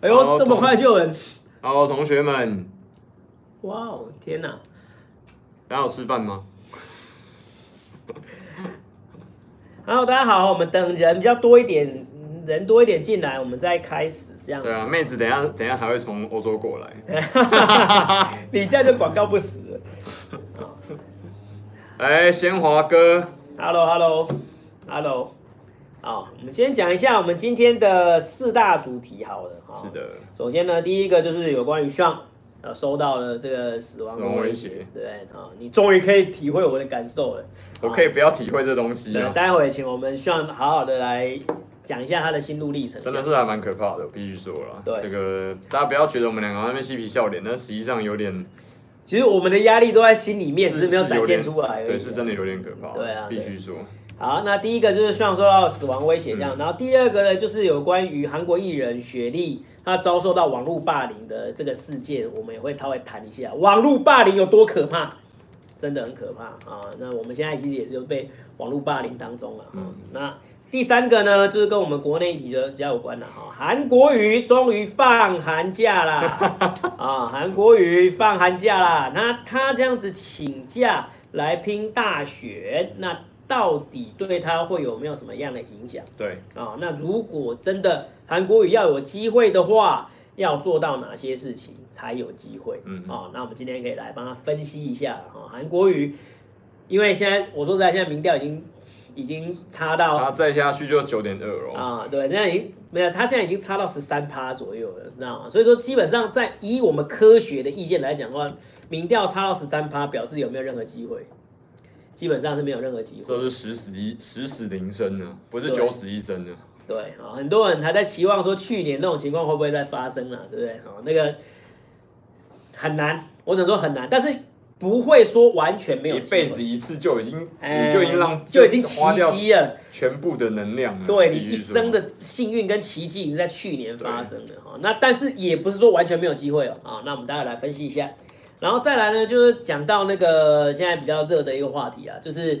哎呦，这么快就有人好，同学们，哇哦，天哪！大家有吃饭吗？Hello，大家好，我们等人比较多一点，人多一点进来，我们再开始这样子。对啊，妹子等一下等一下还会从欧洲过来。你这样就广告不死了。哎，先华哥，Hello，Hello，Hello。好，我们先讲一下我们今天的四大主题，好了。是的。首先呢，第一个就是有关于 Sean 呃收到了这个死亡威胁，对啊，你终于可以体会我的感受了。我可以不要体会这东西。对，待会请我们 Sean 好好的来讲一下他的心路历程。真的是还蛮可怕的，我必须说了。对，这个大家不要觉得我们两个在那边嬉皮笑脸，那实际上有点。其实我们的压力都在心里面，只是没有展现出来。对，是真的有点可怕。对啊，必须说。好，那第一个就是像受到死亡威胁这样，嗯、然后第二个呢，就是有关于韩国艺人雪莉她遭受到网络霸凌的这个事件，我们也会稍微谈一下网络霸凌有多可怕，真的很可怕啊。那我们现在其实也是被网络霸凌当中了。嗯，那第三个呢，就是跟我们国内议题的比较有关了哈，韩国瑜终于放寒假啦，啊，韩国瑜放寒假啦，那他这样子请假来拼大选，那。到底对他会有没有什么样的影响？对啊，那如果真的韩国瑜要有机会的话，要做到哪些事情才有机会？嗯啊，那我们今天可以来帮他分析一下哈。韩国瑜，因为现在我说实在，现在民调已经已经差到，他再下去就九点二了啊。对，现在已经没有，他现在已经差到十三趴左右了，知道吗？所以说，基本上在以我们科学的意见来讲的话，民调差到十三趴，表示有没有任何机会？基本上是没有任何机会，这是十死一十死零生呢，不是九死一生呢。对啊，很多人还在期望说去年那种情况会不会再发生啊，对不对？啊，那个很难，我只能说很难，但是不会说完全没有。一辈子一次就已经，你就已经让就已经奇迹了，全部的能量了。对，你一生的幸运跟奇迹已经在去年发生了哈。那但是也不是说完全没有机会哦。啊，那我们待会来分析一下。然后再来呢，就是讲到那个现在比较热的一个话题啊，就是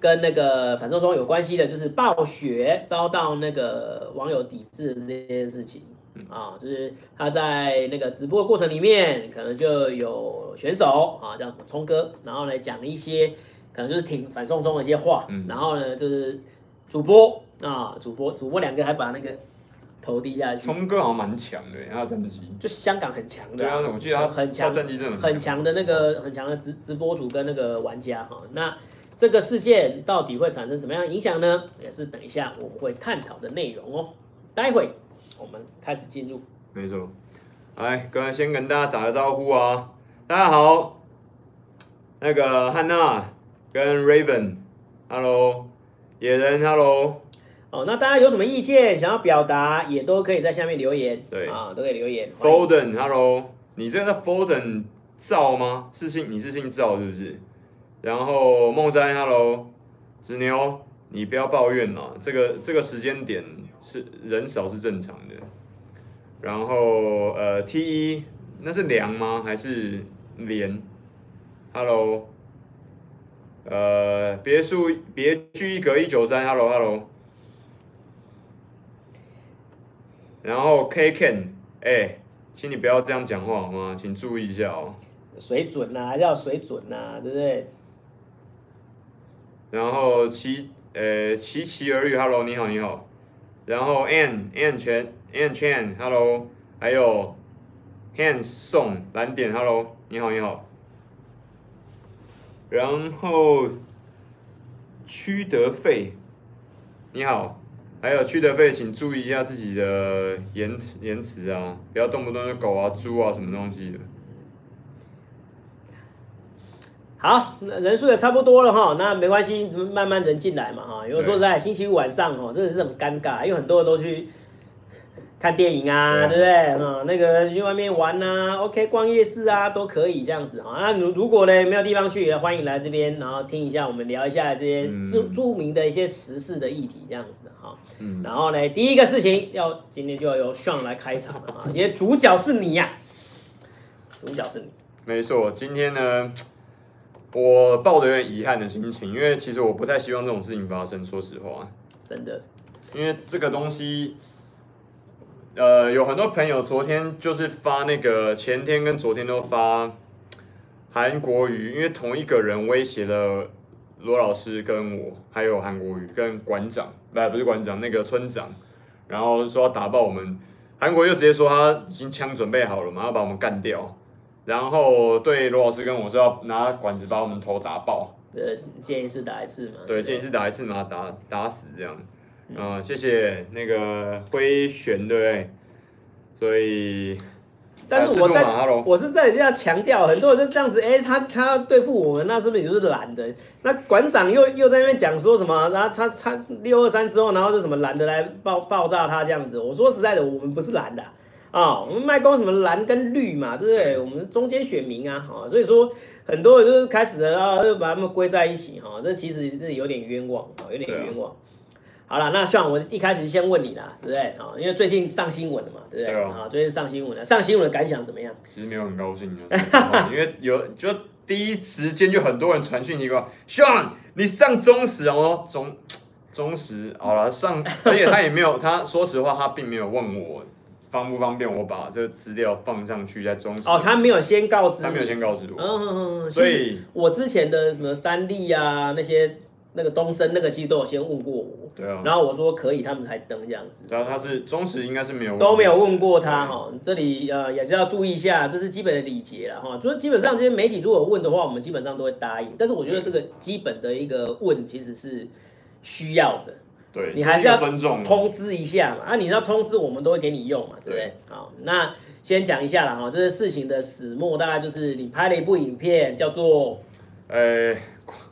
跟那个反送中有关系的，就是暴雪遭到那个网友抵制的这件事情。啊，就是他在那个直播过程里面，可能就有选手啊叫聪哥，然后来讲一些可能就是挺反送中的一些话，然后呢就是主播啊主播主播两个还把那个。投低下去，聪哥好像蛮强的，他战绩。就香港很强的，对啊，我记得他很强，战绩真的很强。的那个很强的直直播主跟那个玩家哈。那这个事件到底会产生什么样的影响呢？也是等一下我们会探讨的内容哦。待会我们开始进入，没错，来，刚才先跟大家打个招呼啊，大家好，那个汉娜跟 Raven，Hello，野人，Hello。哦，那大家有什么意见想要表达，也都可以在下面留言。对啊，都可以留言。Foden，Hello，你这个 Foden 赵吗？是姓你是姓赵是不是？然后梦山，Hello，子牛，你不要抱怨了，这个这个时间点是人少是正常的。然后呃 T 一那是梁吗？还是连？Hello，呃别墅别居一格一九三，Hello Hello。然后 K Ken，哎，请你不要这样讲话好吗？请注意一下哦。水准呐、啊，还是要水准呐、啊，对不对？然后齐，呃，齐齐而语，Hello，你好，你好。然后 An An Chen An Chen，Hello，还有 Hans 宋蓝点，Hello，你好，你好。然后屈德费，你好。还有去的费，请注意一下自己的言言辞啊，不要动不动就狗啊、猪啊什么东西的。好，那人数也差不多了哈，那没关系，慢慢人进来嘛哈。因为说在，星期五晚上哦，真的是很尴尬，因为很多人都去。看电影啊，对，对不对？啊，那个去外面玩啊，OK，逛夜市啊，都可以这样子啊。那如如果呢没有地方去，也欢迎来这边，然后听一下我们聊一下这些著著名的一些时事的议题这样子哈。嗯。然后呢，第一个事情要今天就要由 Sean 来开场了啊，今天主角是你呀，主角是你。没错，今天呢，我抱着有点遗憾的心情，因为其实我不太希望这种事情发生，说实话。真的。因为这个东西。呃，有很多朋友昨天就是发那个前天跟昨天都发韩国瑜，因为同一个人威胁了罗老师跟我，还有韩国瑜跟馆长，不不是馆长，那个村长，然后说要打爆我们。韩国又直接说他已经枪准备好了嘛，要把我们干掉。然后对罗老师跟我说要拿管子把我们头打爆。呃，见一次打一次嘛。对，见一次打一次嘛，打打死这样。嗯、呃，谢谢那个辉玄，对不对？所以。但是我在，我是在这样强调，很多人就这样子，哎、欸，他他要对付我们，那是不是也就是蓝的？那馆长又又在那边讲说什么？然后他他六二三之后，然后就什么蓝的来爆爆炸他这样子。我说实在的，我们不是蓝的啊、哦，我们卖光什么蓝跟绿嘛，对不对？我们是中间选民啊，哈，所以说很多人就是开始的啊，就把他们归在一起哈，这其实是有点冤枉，有点冤枉。好了，那像我一开始先问你啦，对不对啊？因为最近上新闻了嘛，对不对？啊，最近上新闻了，上新闻的感想怎么样？其实没有很高兴的，因为有就第一时间就很多人传讯息过，Sean，你上中时哦，中中时好了 上，而且他也没有，他说实话，他并没有问我方不方便我把这个资料放上去在中时。哦，他没有先告知，他没有先告知我。嗯嗯嗯。所以，我之前的什么三立啊那些。那个东升那个其实都有先问过我，对啊，然后我说可以，他们才登这样子。然后他是忠实应该是没有问都没有问过他哈，这里呃也是要注意一下，这是基本的礼节了哈。就是基本上这些媒体如果问的话，我们基本上都会答应。但是我觉得这个基本的一个问其实是需要的，对，你还是要尊重通知一下嘛。啊，你要通知我们都会给你用嘛，对不对？好，那先讲一下了哈，这个事情的始末大概就是你拍了一部影片叫做呃。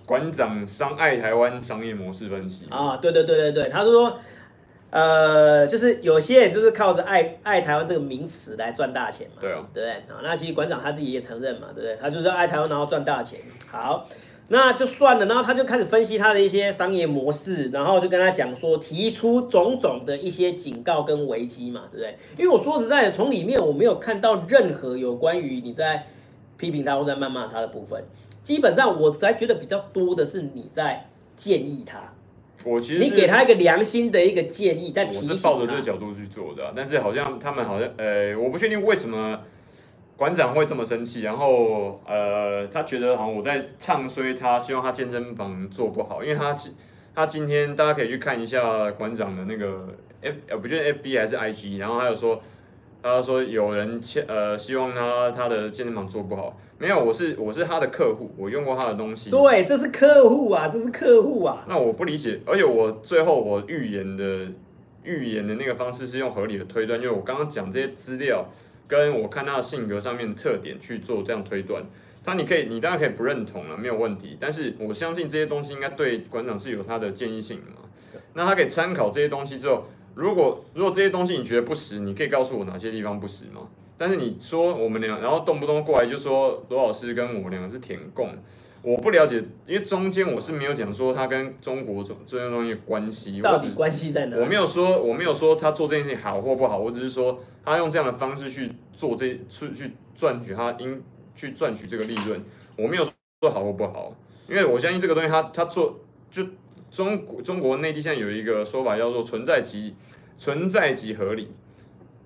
馆长商爱台湾商业模式分析啊，对对对对对，他说，呃，就是有些人就是靠着爱爱台湾这个名词来赚大钱嘛，对啊，对不对？啊，那其实馆长他自己也承认嘛，对不对？他就是爱台湾然后赚大钱，好，那就算了，然后他就开始分析他的一些商业模式，然后就跟他讲说，提出种种的一些警告跟危机嘛，对不对？因为我说实在的，从里面我没有看到任何有关于你在批评他或在谩骂他的部分。基本上，我才觉得比较多的是你在建议他。我其实你给他一个良心的一个建议，但我是抱着这个角度去做的，但是好像他们好像呃，我不确定为什么馆长会这么生气，然后呃，他觉得好像我在唱衰他，希望他健身房做不好，因为他他今天大家可以去看一下馆长的那个 F，呃，不就是 FB 还是 IG，然后还有说。他说有人欠呃，希望他他的健身房做不好，没有，我是我是他的客户，我用过他的东西。对，这是客户啊，这是客户啊。那我不理解，而且我最后我预言的预言的那个方式是用合理的推断，因为我刚刚讲这些资料，跟我看他的性格上面的特点去做这样推断。他你可以，你当然可以不认同了，没有问题。但是我相信这些东西应该对馆长是有他的建议性的嘛。那他可以参考这些东西之后。如果如果这些东西你觉得不实，你可以告诉我哪些地方不实吗？但是你说我们俩，然后动不动过来就说罗老师跟我两个是舔共，我不了解，因为中间我是没有讲说他跟中国这这些东西关系，到底关系在哪？我没有说我没有说他做这件事情好或不好，我只是说他用这样的方式去做这去去赚取他应去赚取这个利润，我没有说好或不好，因为我相信这个东西他他做就。中国中国内地现在有一个说法叫做存在即存在即合理。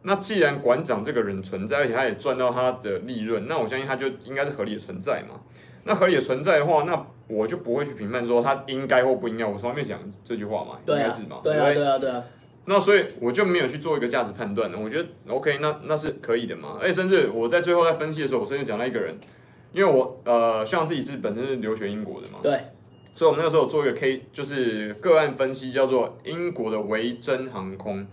那既然馆长这个人存在，而且他也赚到他的利润，那我相信他就应该是合理的存在嘛。那合理的存在的话，那我就不会去评判说他应该或不应该。我从来没讲这句话嘛，应该是嘛？对啊，对啊，对啊。那所以我就没有去做一个价值判断。我觉得 OK，那那是可以的嘛。而且甚至我在最后在分析的时候，我甚至讲到一个人，因为我呃，像自己是本身是留学英国的嘛，对。所以，我们那个时候做一个 K，就是个案分析，叫做英国的维珍航空。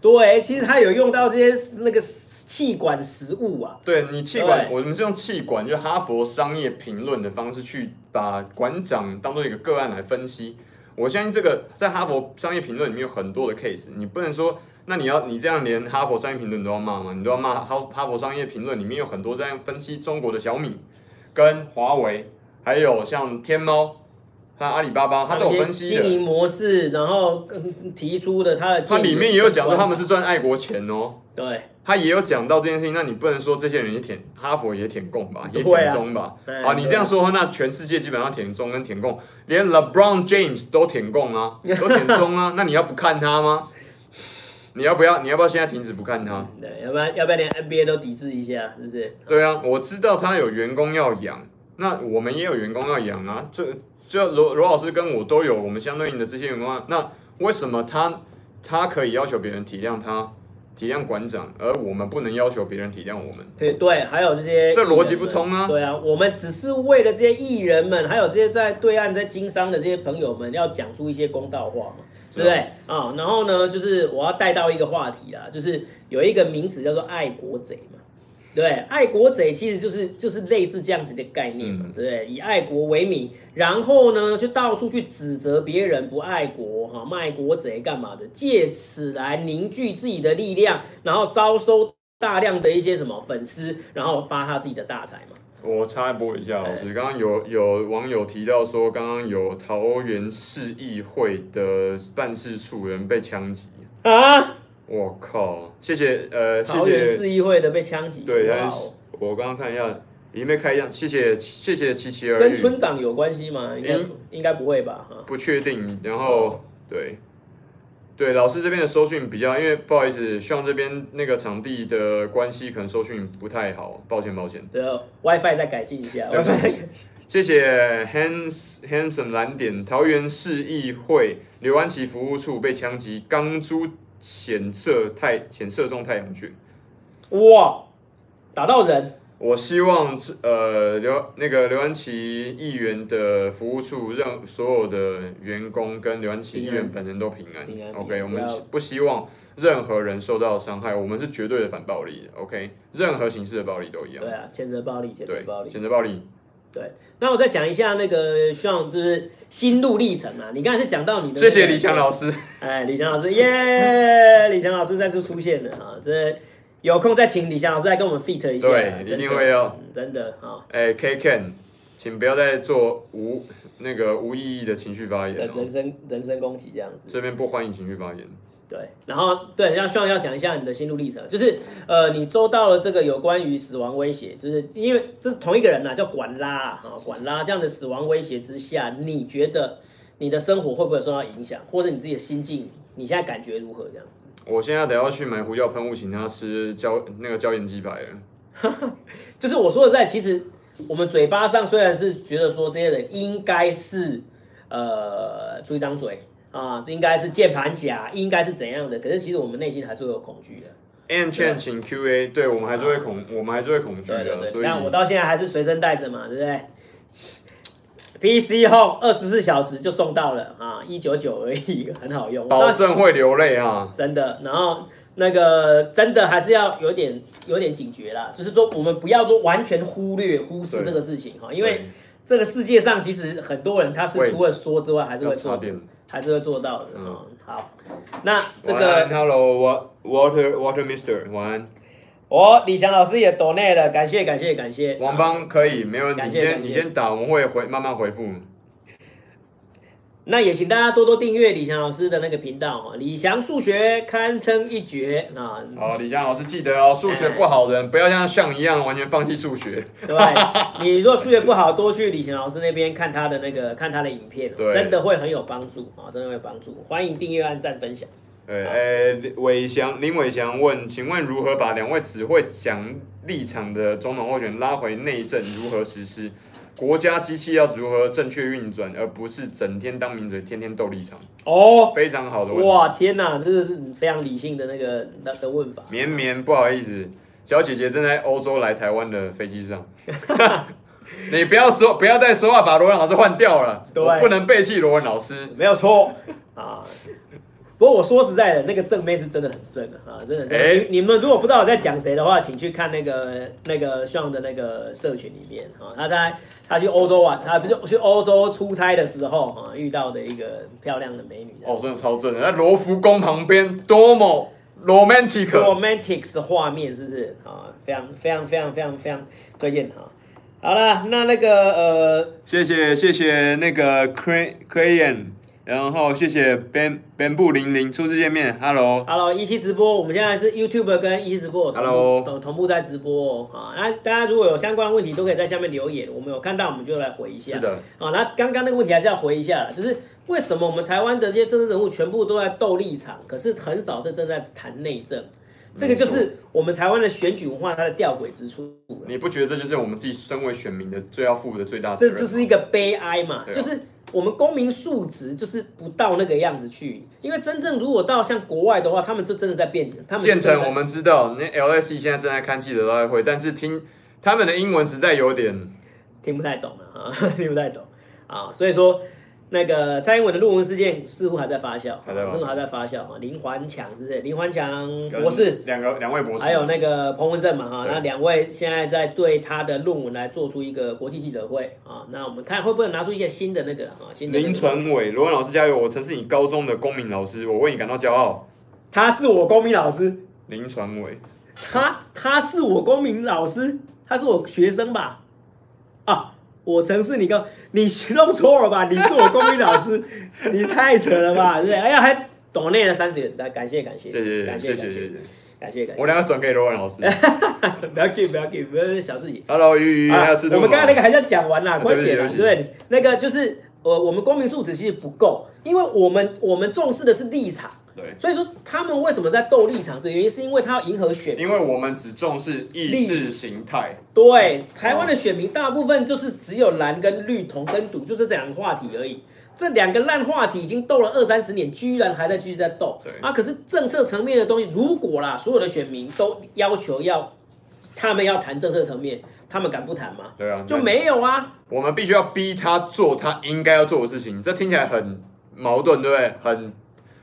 对，其实它有用到这些那个气管食物啊。对，你气管，我们是用气管，就哈佛商业评论的方式去把馆长当做一个个案来分析。我相信这个在哈佛商业评论里面有很多的 case，你不能说，那你要你这样连哈佛商业评论都要骂吗？你都要骂哈哈佛商业评论里面有很多这样分析中国的小米跟华为，还有像天猫。他阿里巴巴，他都有分析经营模式，然后提出的他的。他里面也有讲到他们是赚爱国钱哦。对。他也有讲到这件事情，那你不能说这些人也舔哈佛也舔共吧，也舔中吧？啊，你这样说的话，那全世界基本上舔中跟舔共，连 LeBron James 都舔共啊，都舔中啊，那你要不看他吗？你要不要？你要不要现在停止不看他？对，要不然要不要连 NBA 都抵制一下，是不是？对啊，我知道他有员工要养，那我们也有员工要养啊。这就罗罗老师跟我都有我们相对应的这些员工啊。那为什么他他可以要求别人体谅他？体谅馆长，而我们不能要求别人体谅我们。对对，还有这些，这逻辑不通啊。对啊，我们只是为了这些艺人们，还有这些在对岸在经商的这些朋友们，要讲出一些公道话嘛，对不对啊？哦，然后呢，就是我要带到一个话题啦，就是有一个名词叫做爱国贼嘛。对，爱国贼其实就是就是类似这样子的概念嘛，对不对？以爱国为名，然后呢，就到处去指责别人不爱国，哈，卖国贼干嘛的？借此来凝聚自己的力量，然后招收大量的一些什么粉丝，然后发他自己的大财嘛。我插播一下，老师，刚刚有有网友提到说，刚刚有桃园市议会的办事处人被枪击啊。我靠！谢谢，呃，谢谢。桃园市议会的被枪击。对，我刚刚看一下，已经被开枪。谢谢，谢谢七七二。跟村长有关系吗？应该应该不会吧？不确定。然后，对，对，老师这边的收讯比较，因为不好意思，希望这边那个场地的关系可能收讯不太好，抱歉，抱歉。对，WiFi 再改进一下。对，谢谢 Hans Handsome 蓝点，桃园市议会刘安琪服务处被枪击，钢珠。浅射太浅射中太阳穴，哇！打到人。我希望呃刘那个刘安琪议员的服务处让所有的员工跟刘安琪议员本人都平安。平安 OK，我们不希望任何人受到伤害，我们是绝对的反暴力的。OK，任何形式的暴力都一样。对啊，谴责暴力，谴责暴力，谴责暴力。对，那我再讲一下那个，希望就是心路历程啊。你刚才是讲到你的、那个，谢谢李强老师。哎，李强老师，耶!李强老师再次出现了啊！这有空再请李强老师来跟我们 fit 一下。对，一定会要、嗯，真的啊。哎，K Ken，请不要再做无那个无意义的情绪发言，人身人身攻击这样子。这边不欢迎情绪发言。对，然后对，要希望要讲一下你的心路历程，就是呃，你收到了这个有关于死亡威胁，就是因为这是同一个人呐、啊，叫管拉啊，管拉这样的死亡威胁之下，你觉得你的生活会不会受到影响，或者你自己的心境，你现在感觉如何？这样子？我现在得要去买胡椒喷雾，请他吃椒那个椒盐鸡排了。就是我说的在，其实我们嘴巴上虽然是觉得说这些人应该是呃出一张嘴。啊，这应该是键盘侠，应该是怎样的？可是其实我们内心还是会有恐惧的。And Chen 请 QA，对我们还是会恐，我们还是会恐惧的。对对对，所以我到现在还是随身带着嘛，对不对？PC Home 二十四小时就送到了啊，一九九而已，很好用，保证会流泪啊，真的。然后那个真的还是要有点有点警觉啦，就是说我们不要说完全忽略忽视这个事情哈，因为这个世界上其实很多人他是除了说之外，还是会做。还是会做到的。嗯，好，那这个 Hello Water Water Mister 晚安。哦，李翔老师也 donate 了，感谢感谢感谢。王邦可以，没问题，你先你先打，我们会回慢慢回复。那也请大家多多订阅李翔老师的那个频道哈，李翔数学堪称一绝啊！好，李翔老师记得哦，数学不好的人不要像像一样完全放弃数学。对，你如果数学不好，多去李翔老师那边看他的那个看他的影片，真的会很有帮助啊，真的会有帮助。欢迎订阅、按赞、分享。对，诶，伟翔林伟翔问，请问如何把两位只会讲立场的总统候选人拉回内政？如何实施？国家机器要如何正确运转，而不是整天当名嘴，天天斗立场？哦，非常好的问题。哇，天哪，这个是非常理性的那个那的问法。绵绵，不好意思，小姐姐正在欧洲来台湾的飞机上。你不要说，不要再说话，把罗文老师换掉了。对，我不能背弃罗文老师。没有错啊。不过我说实在的，那个正妹是真的很正啊，真的。你你们如果不知道我在讲谁的话，请去看那个那个 Sean 的那个社群里面啊，他在他去欧洲玩，他不是去欧洲出差的时候啊，遇到的一个漂亮的美女。哦，真的超正的，在罗浮宫旁边，多么 romantic，romantic 的画面，是不是啊？非常非常非常非常非常推荐哈。好了，那那个呃，谢谢谢谢那个 Cray Crayon。然后谢谢 Ben Ben 布零零初次见面，Hello Hello 一期直播，我们现在是 YouTube 跟一期直播同 Hello 同同步在直播啊，那大家如果有相关的问题都可以在下面留言，我们有看到我们就来回一下。是的，啊，那刚刚那个问题还是要回一下，就是为什么我们台湾的这些政治人物全部都在斗立场，可是很少是正在谈内政？这个就是我们台湾的选举文化它的吊诡之处。你不觉得这就是我们自己身为选民的最要负的最大责任？这就是一个悲哀嘛，啊、就是我们公民素质就是不到那个样子去。因为真正如果到像国外的话，他们就真的在变成他们建成，我们知道那 LSE 现在正在看记者招待会，但是听他们的英文实在有点听不太懂了啊，听不太懂啊，所以说。那个蔡英文的论文事件似乎还在发酵，似乎还在发酵啊。林环强是不是？林环强博士，两个两位博士，还有那个彭文正嘛哈。那两位现在在对他的论文来做出一个国际记者会啊。那我们看会不会拿出一些新的那个啊？新的。林传伟，罗文老师加油！我曾是你高中的公民老师，我为你感到骄傲。他是我公民老师。林传伟，他他是我公民老师，他是我学生吧？啊。我曾是你个，你弄错了吧？你是我公民老师，你太扯了吧？对，哎呀，还懂内了三十元，来感谢感谢，谢谢感谢谢谢感谢感谢，我两个转给罗文老师，不要给不要给，不要小事情。Hello，鱼鱼还要吃我们刚刚那个还是要讲完啦，快点，对，那个就是。呃，我们公民素质其实不够，因为我们我们重视的是立场，对，所以说他们为什么在斗立场？这原因是因为他要迎合选民，因为我们只重视意识形态。对，台湾的选民大部分就是只有蓝跟绿、同跟赌，就是这两个话题而已。这两个烂话题已经斗了二三十年，居然还在继续在斗。对啊，可是政策层面的东西，如果啦，所有的选民都要求要他们要谈政策层面。他们敢不谈吗？对啊，就没有啊。我们必须要逼他做他应该要做的事情，这听起来很矛盾，对不对？很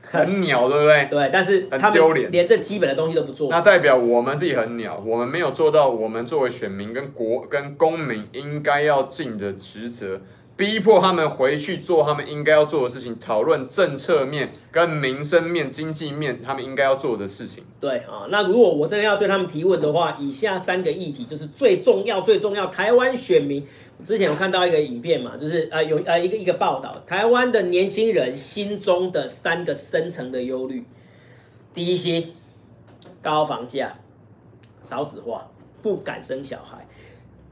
很鸟，对不对？对，但是很丢脸，连这基本的东西都不做。那代表我们自己很鸟，我们没有做到我们作为选民跟国跟公民应该要尽的职责。逼迫他们回去做他们应该要做的事情，讨论政策面、跟民生面、经济面，他们应该要做的事情。对啊，那如果我真的要对他们提问的话，以下三个议题就是最重要、最重要。台湾选民之前有看到一个影片嘛，就是呃有呃一个一个报道，台湾的年轻人心中的三个深层的忧虑：低薪、高房价、少子化，不敢生小孩。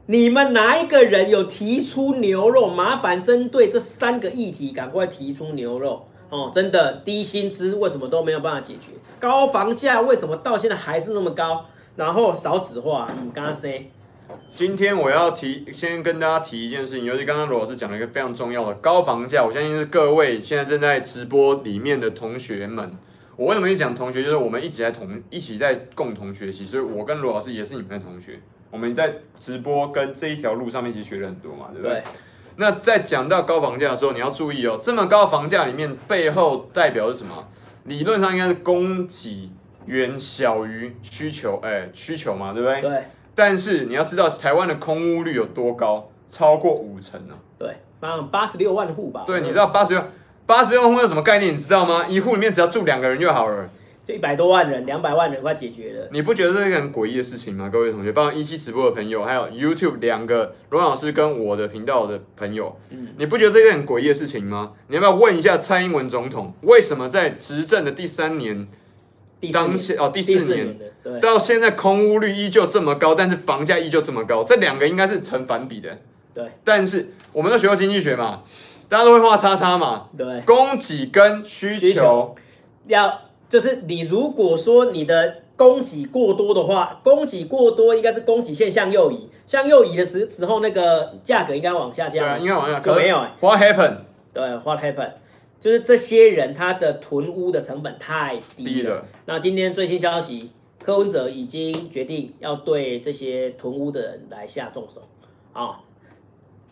你们哪一个人有提出牛肉？麻烦针对这三个议题，赶快提出牛肉哦！真的，低薪资为什么都没有办法解决？高房价为什么到现在还是那么高？然后少子化，你刚刚说。今天我要提，先跟大家提一件事情，尤其刚刚罗老师讲了一个非常重要的高房价，我相信是各位现在正在直播里面的同学们。我为什么一讲同学，就是我们一起在同一起在共同学习，所以我跟罗老师也是你们的同学。我们在直播跟这一条路上面其实学了很多嘛，对不对？对。那在讲到高房价的时候，你要注意哦，这么高房价里面背后代表是什么？理论上应该是供给远小于需求，哎，需求嘛，对不对？对。但是你要知道，台湾的空屋率有多高？超过五成呢。对，八十六万户吧。对，你知道八十六八十六万户有什么概念？你知道吗？一户里面只要住两个人就好了。就一百多万人，两百万人快解决了。你不觉得这是一个很诡异的事情吗？各位同学，包括一期直播的朋友，还有 YouTube 两个罗老师跟我的频道的朋友，嗯，你不觉得这是很诡异的事情吗？你要不要问一下蔡英文总统，为什么在执政的第三年，当下哦第四年，对，到现在空屋率依旧这么高，但是房价依旧这么高，这两个应该是成反比的。对，但是我们都学过经济学嘛，大家都会画叉叉嘛。对，供给跟需求，需求要。就是你如果说你的供给过多的话，供给过多应该是供给线向右移，向右移的时时候，那个价格应该往下降。对啊，应该往下。可没有哎、欸。What happened？对，What happened？就是这些人他的囤屋的成本太低了。低了。那今天最新消息，柯文哲已经决定要对这些囤屋的人来下重手啊。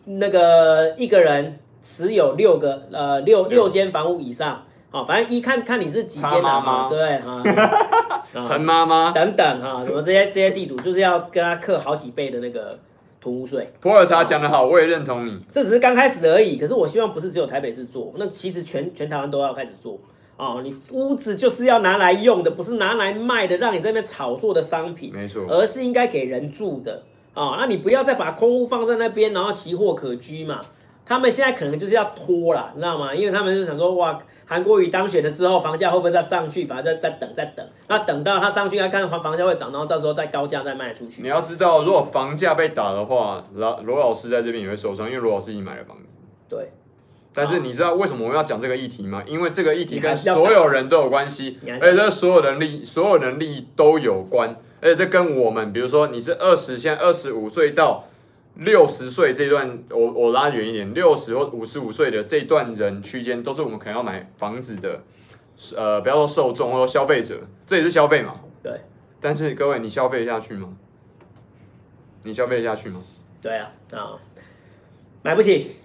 那个一个人持有六个呃六六间房屋以上。哦，反正一看看你是几间的，对 啊，陈妈妈等等哈，什么这些这些地主就是要跟他克好几倍的那个土屋税。普洱茶讲得好，我也认同你。这只是刚开始而已，可是我希望不是只有台北市做，那其实全全台湾都要开始做。哦，你屋子就是要拿来用的，不是拿来卖的，让你这边炒作的商品，没错，而是应该给人住的。哦，那你不要再把空屋放在那边，然后奇货可居嘛。他们现在可能就是要拖了，你知道吗？因为他们就想说，哇，韩国瑜当选了之后，房价会不会再上去？反正再再等再等，那等到他上去，他看房房价会涨，然后到时候再高价再卖出去。你要知道，如果房价被打的话，罗罗老师在这边也会受伤，因为罗老师已经买了房子。对，但是你知道为什么我们要讲这个议题吗？因为这个议题跟所有人都有关系，而且这所有人利所有人利益都有关，而且这跟我们，比如说你是二十，现在二十五岁到六十岁这段，我我拉远一点，六十或五十五岁的这段人区间，都是我们可能要买房子的，呃，不要说受众或者消费者，这也是消费嘛。对。但是各位，你消费下去吗？你消费下去吗？对啊，啊，买不起。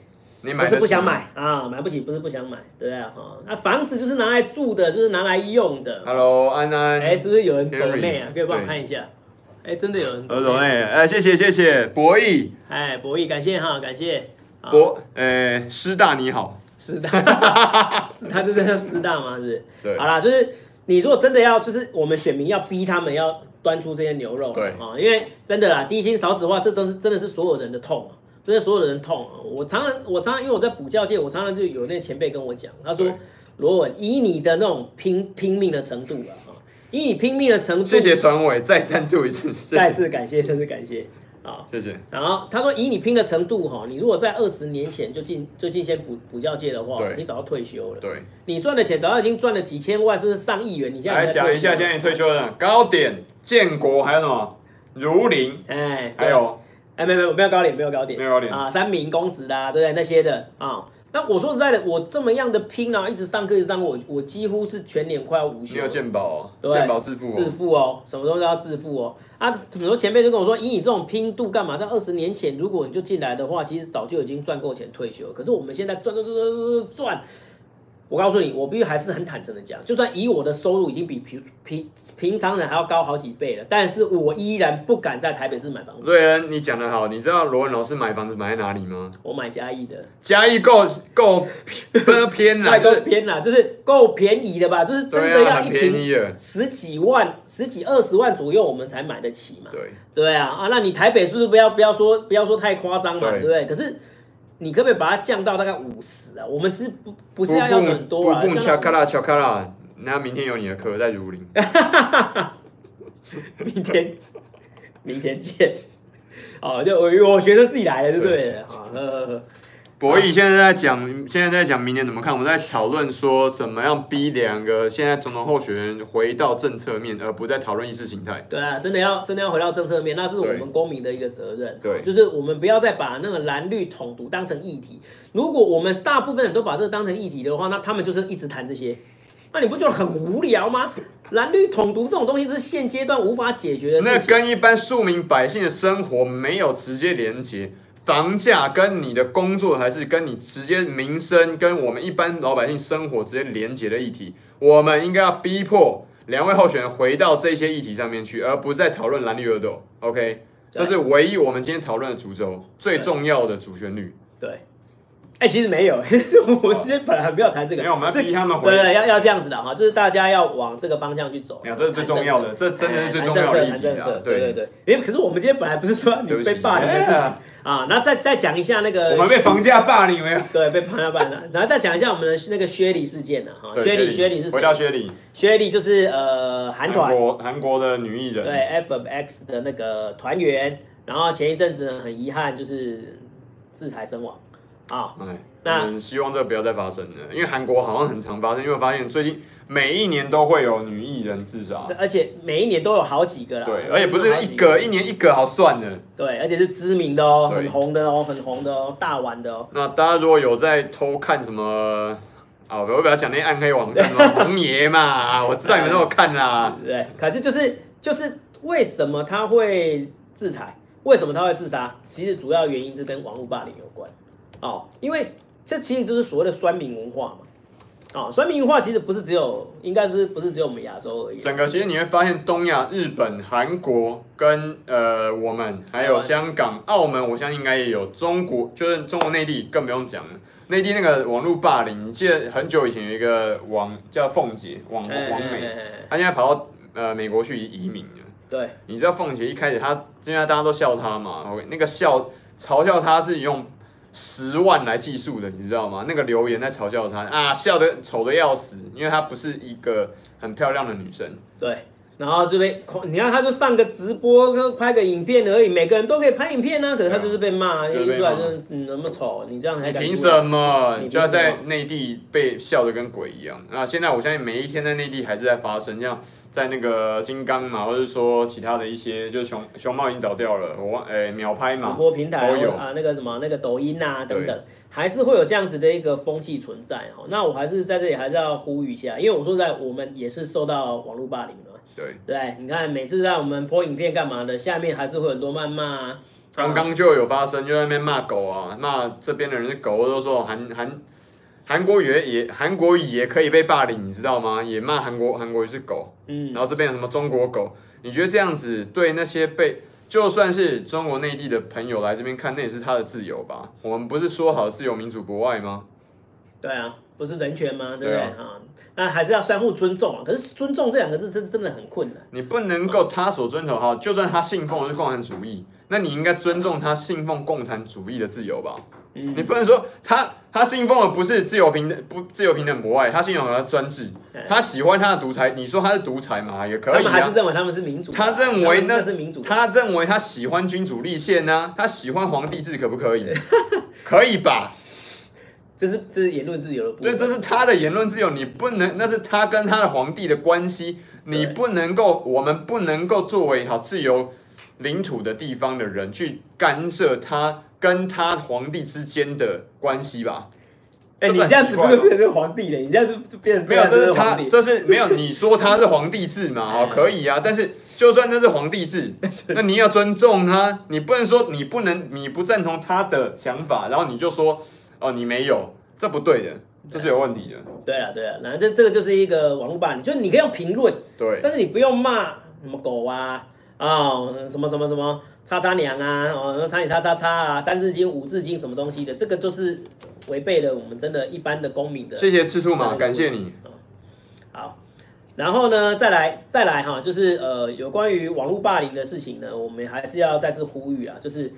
你买不是不想买啊，买不起不是不想买，对啊，哈，那房子就是拿来住的，就是拿来用的。Hello，安安，哎，是不是有人抖妹啊？可以帮我看一下。哎，真的有人抖内，哎，谢谢谢谢，博弈，哎，博弈，感谢哈，感谢。博，哎，师大你好，师大，他这是叫师大吗？是？对。好啦，就是你如果真的要，就是我们选民要逼他们要端出这些牛肉，对啊，因为真的啦，低薪少子化，这都是真的是所有人的痛。真的所有的人痛啊！我常常，我常常，因为我在补教界，我常常就有那前辈跟我讲，他说：“罗文，以你的那种拼拼命的程度啊，以你拼命的程度，谢谢传伟，再赞助一次，再次感谢，再次感谢好！谢谢。然后他说，以你拼的程度哈，你如果在二十年前就进就进先补补教界的话，你早就退休了。对，你赚的钱早就已经赚了几千万，甚至上亿元。你现在来讲一下，现在你退休了，高点、建国还有什么？如林，哎，还有。哎，没有没有没有高点，没有高点，没有高点啊！三名公子的，啊，对不对？那些的啊，那我说实在的，我这么样的拼啊，一直上课一直上课，我我几乎是全年快要无休。没有健保哦，健保自付，自付哦，什么东西都要自付哦。啊，很多前辈就跟我说，以你这种拼度干嘛？在二十年前，如果你就进来的话，其实早就已经赚够钱退休。可是我们现在赚赚赚赚赚赚。我告诉你，我必须还是很坦诚的讲，就算以我的收入已经比平平平常人还要高好几倍了，但是我依然不敢在台北市买房子。对啊，你讲的好，你知道罗文老师买房子买在哪里吗？我买嘉义的，嘉义够够偏了，够偏了，就是够便宜的吧？就是真的要一平十几万、十几二十万左右，我们才买得起嘛。对对啊啊，那你台北是不是不要不要说不要说太夸张嘛，对不对？可是。你可不可以把它降到大概五十啊？我们是不不是要要求很多啊？不不，巧克拉巧克拉，那明天有你的课在如林。明天，明天见。哦，就我我学生自己来的，对不对？好，呵呵呵。博弈现在在讲，现在在讲明年怎么看？我们在讨论说怎么样逼两个现在总统候选人回到政策面，而不再讨论意识形态。对啊，真的要真的要回到政策面，那是我们公民的一个责任。对，就是我们不要再把那个蓝绿统独当成议题。如果我们大部分人都把这个当成议题的话，那他们就是一直谈这些，那你不觉得很无聊吗？蓝绿统独这种东西是现阶段无法解决的事情，那跟一般庶民百姓的生活没有直接连接。房价跟你的工作，还是跟你直接民生，跟我们一般老百姓生活直接连接的议题，我们应该要逼迫两位候选人回到这些议题上面去，而不再讨论蓝绿二斗。OK，这是唯一我们今天讨论的主轴，最重要的主旋律。对。哎、欸，其实没有，我今天本来没有谈这个，没有，我们要逼他们回。对对，要要这样子的哈，就是大家要往这个方向去走。没有，这是最重要的，这真的是最重要的议题啊！对对对，因为可是我们今天本来不是说你被霸凌的事情啊，那再再讲一下那个，我们被房价霸凌没有？对，被房价霸凌，然后再讲一下我们的那个薛礼事件呢哈，薛礼薛礼是回到薛礼，薛礼就是呃韩团，韩国的女艺人，对 F.X 的那个团员，然后前一阵子呢很遗憾就是制裁身亡。啊，哎，那希望这个不要再发生了，因为韩国好像很常发生，因为我发现最近每一年都会有女艺人自杀，而且每一年都有好几个啦。对，而且不是一个，一年一个好算的。对，而且是知名的哦，很红的哦，很红的哦，大碗的哦。那大家如果有在偷看什么啊，我不要讲那些暗黑网站什么 红爷嘛，我知道你们都有看啦。对，可是就是就是为什么他会制裁？为什么他会自杀？其实主要原因是跟网络霸凌有关。哦，因为这其实就是所谓的酸民文化嘛。哦，酸民文化其实不是只有，应该是不是只有我们亚洲而已。整个其实你会发现，东亚、日本、韩国跟呃我们还有香港、澳门，我相信应该也有。中国就是中国内地更不用讲了，内地那个网络霸凌，你记得很久以前有一个网叫凤姐，网网美，她现在跑到呃美国去移民了。对，你知道凤姐一开始她现在大家都笑她嘛，那个笑嘲笑她是用。十万来计数的，你知道吗？那个留言在嘲笑她啊，笑得丑得要死，因为她不是一个很漂亮的女生。对，然后就被，你看他就上个直播，拍个影片而已，每个人都可以拍影片呢、啊，可是他就是被骂，一出来就嗯那么丑，你这样还敢？凭什么？你就要在内地被笑的跟鬼一样？那现在我相信每一天在内地还是在发生，像在那个金刚嘛，或者说其他的一些，就是熊熊猫已经倒掉了，我忘诶秒拍嘛，直播平台都有啊，那个什么那个抖音啊等等。还是会有这样子的一个风气存在哈，那我还是在这里还是要呼吁一下，因为我说在我们也是受到网络霸凌对对，你看每次在我们播影片干嘛的，下面还是会有很多谩骂啊。刚刚就有发生，就在那边骂狗啊，骂这边的人是狗，都说韩韩韩国语也韩国语也可以被霸凌，你知道吗？也骂韩国韩国语是狗，嗯，然后这边有什么中国狗，你觉得这样子对那些被？就算是中国内地的朋友来这边看，那也是他的自由吧？我们不是说好自由民主国外吗？对啊，不是人权吗？对不对？啊，那还是要相互尊重啊。可是尊重这两个字真真的很困难。你不能够他所遵守哈，就算他信奉的是共产主义，那你应该尊重他信奉共产主义的自由吧？嗯，你不能说他他信奉的不是自由平等不自由平等博爱，他信奉的专制，他喜欢他的独裁，你说他是独裁嘛？也可以啊。他们还是认为他们是民主。他认为那是民主。他认为他喜欢君主立宪呢？他喜欢皇帝制可不可以？可以吧？这是这是言论自由的部分。对，这是他的言论自由，你不能，那是他跟他的皇帝的关系，你不能够，我们不能够作为好自由领土的地方的人去干涉他。跟他皇帝之间的关系吧，哎、欸，你这样子不是变成皇帝了？你这样子就变成没有，这是他，这是没有。你说他是皇帝制嘛？哦，可以啊。但是就算那是皇帝制，那你要尊重他，你不能说你不能，你不赞同他的想法，然后你就说哦，你没有，这不对的，这是有问题的。对啊，对啊，然后这这个就是一个网络霸凌，就是你可以用评论，对，但是你不用骂什么狗啊。哦，什么什么什么叉叉娘啊，哦，叉你叉叉叉啊，三字经五字经什么东西的，这个就是违背了我们真的一般的公民的。谢谢赤兔马，感谢你。好，然后呢，再来再来哈，就是呃，有关于网络霸凌的事情呢，我们还是要再次呼吁啊，就是。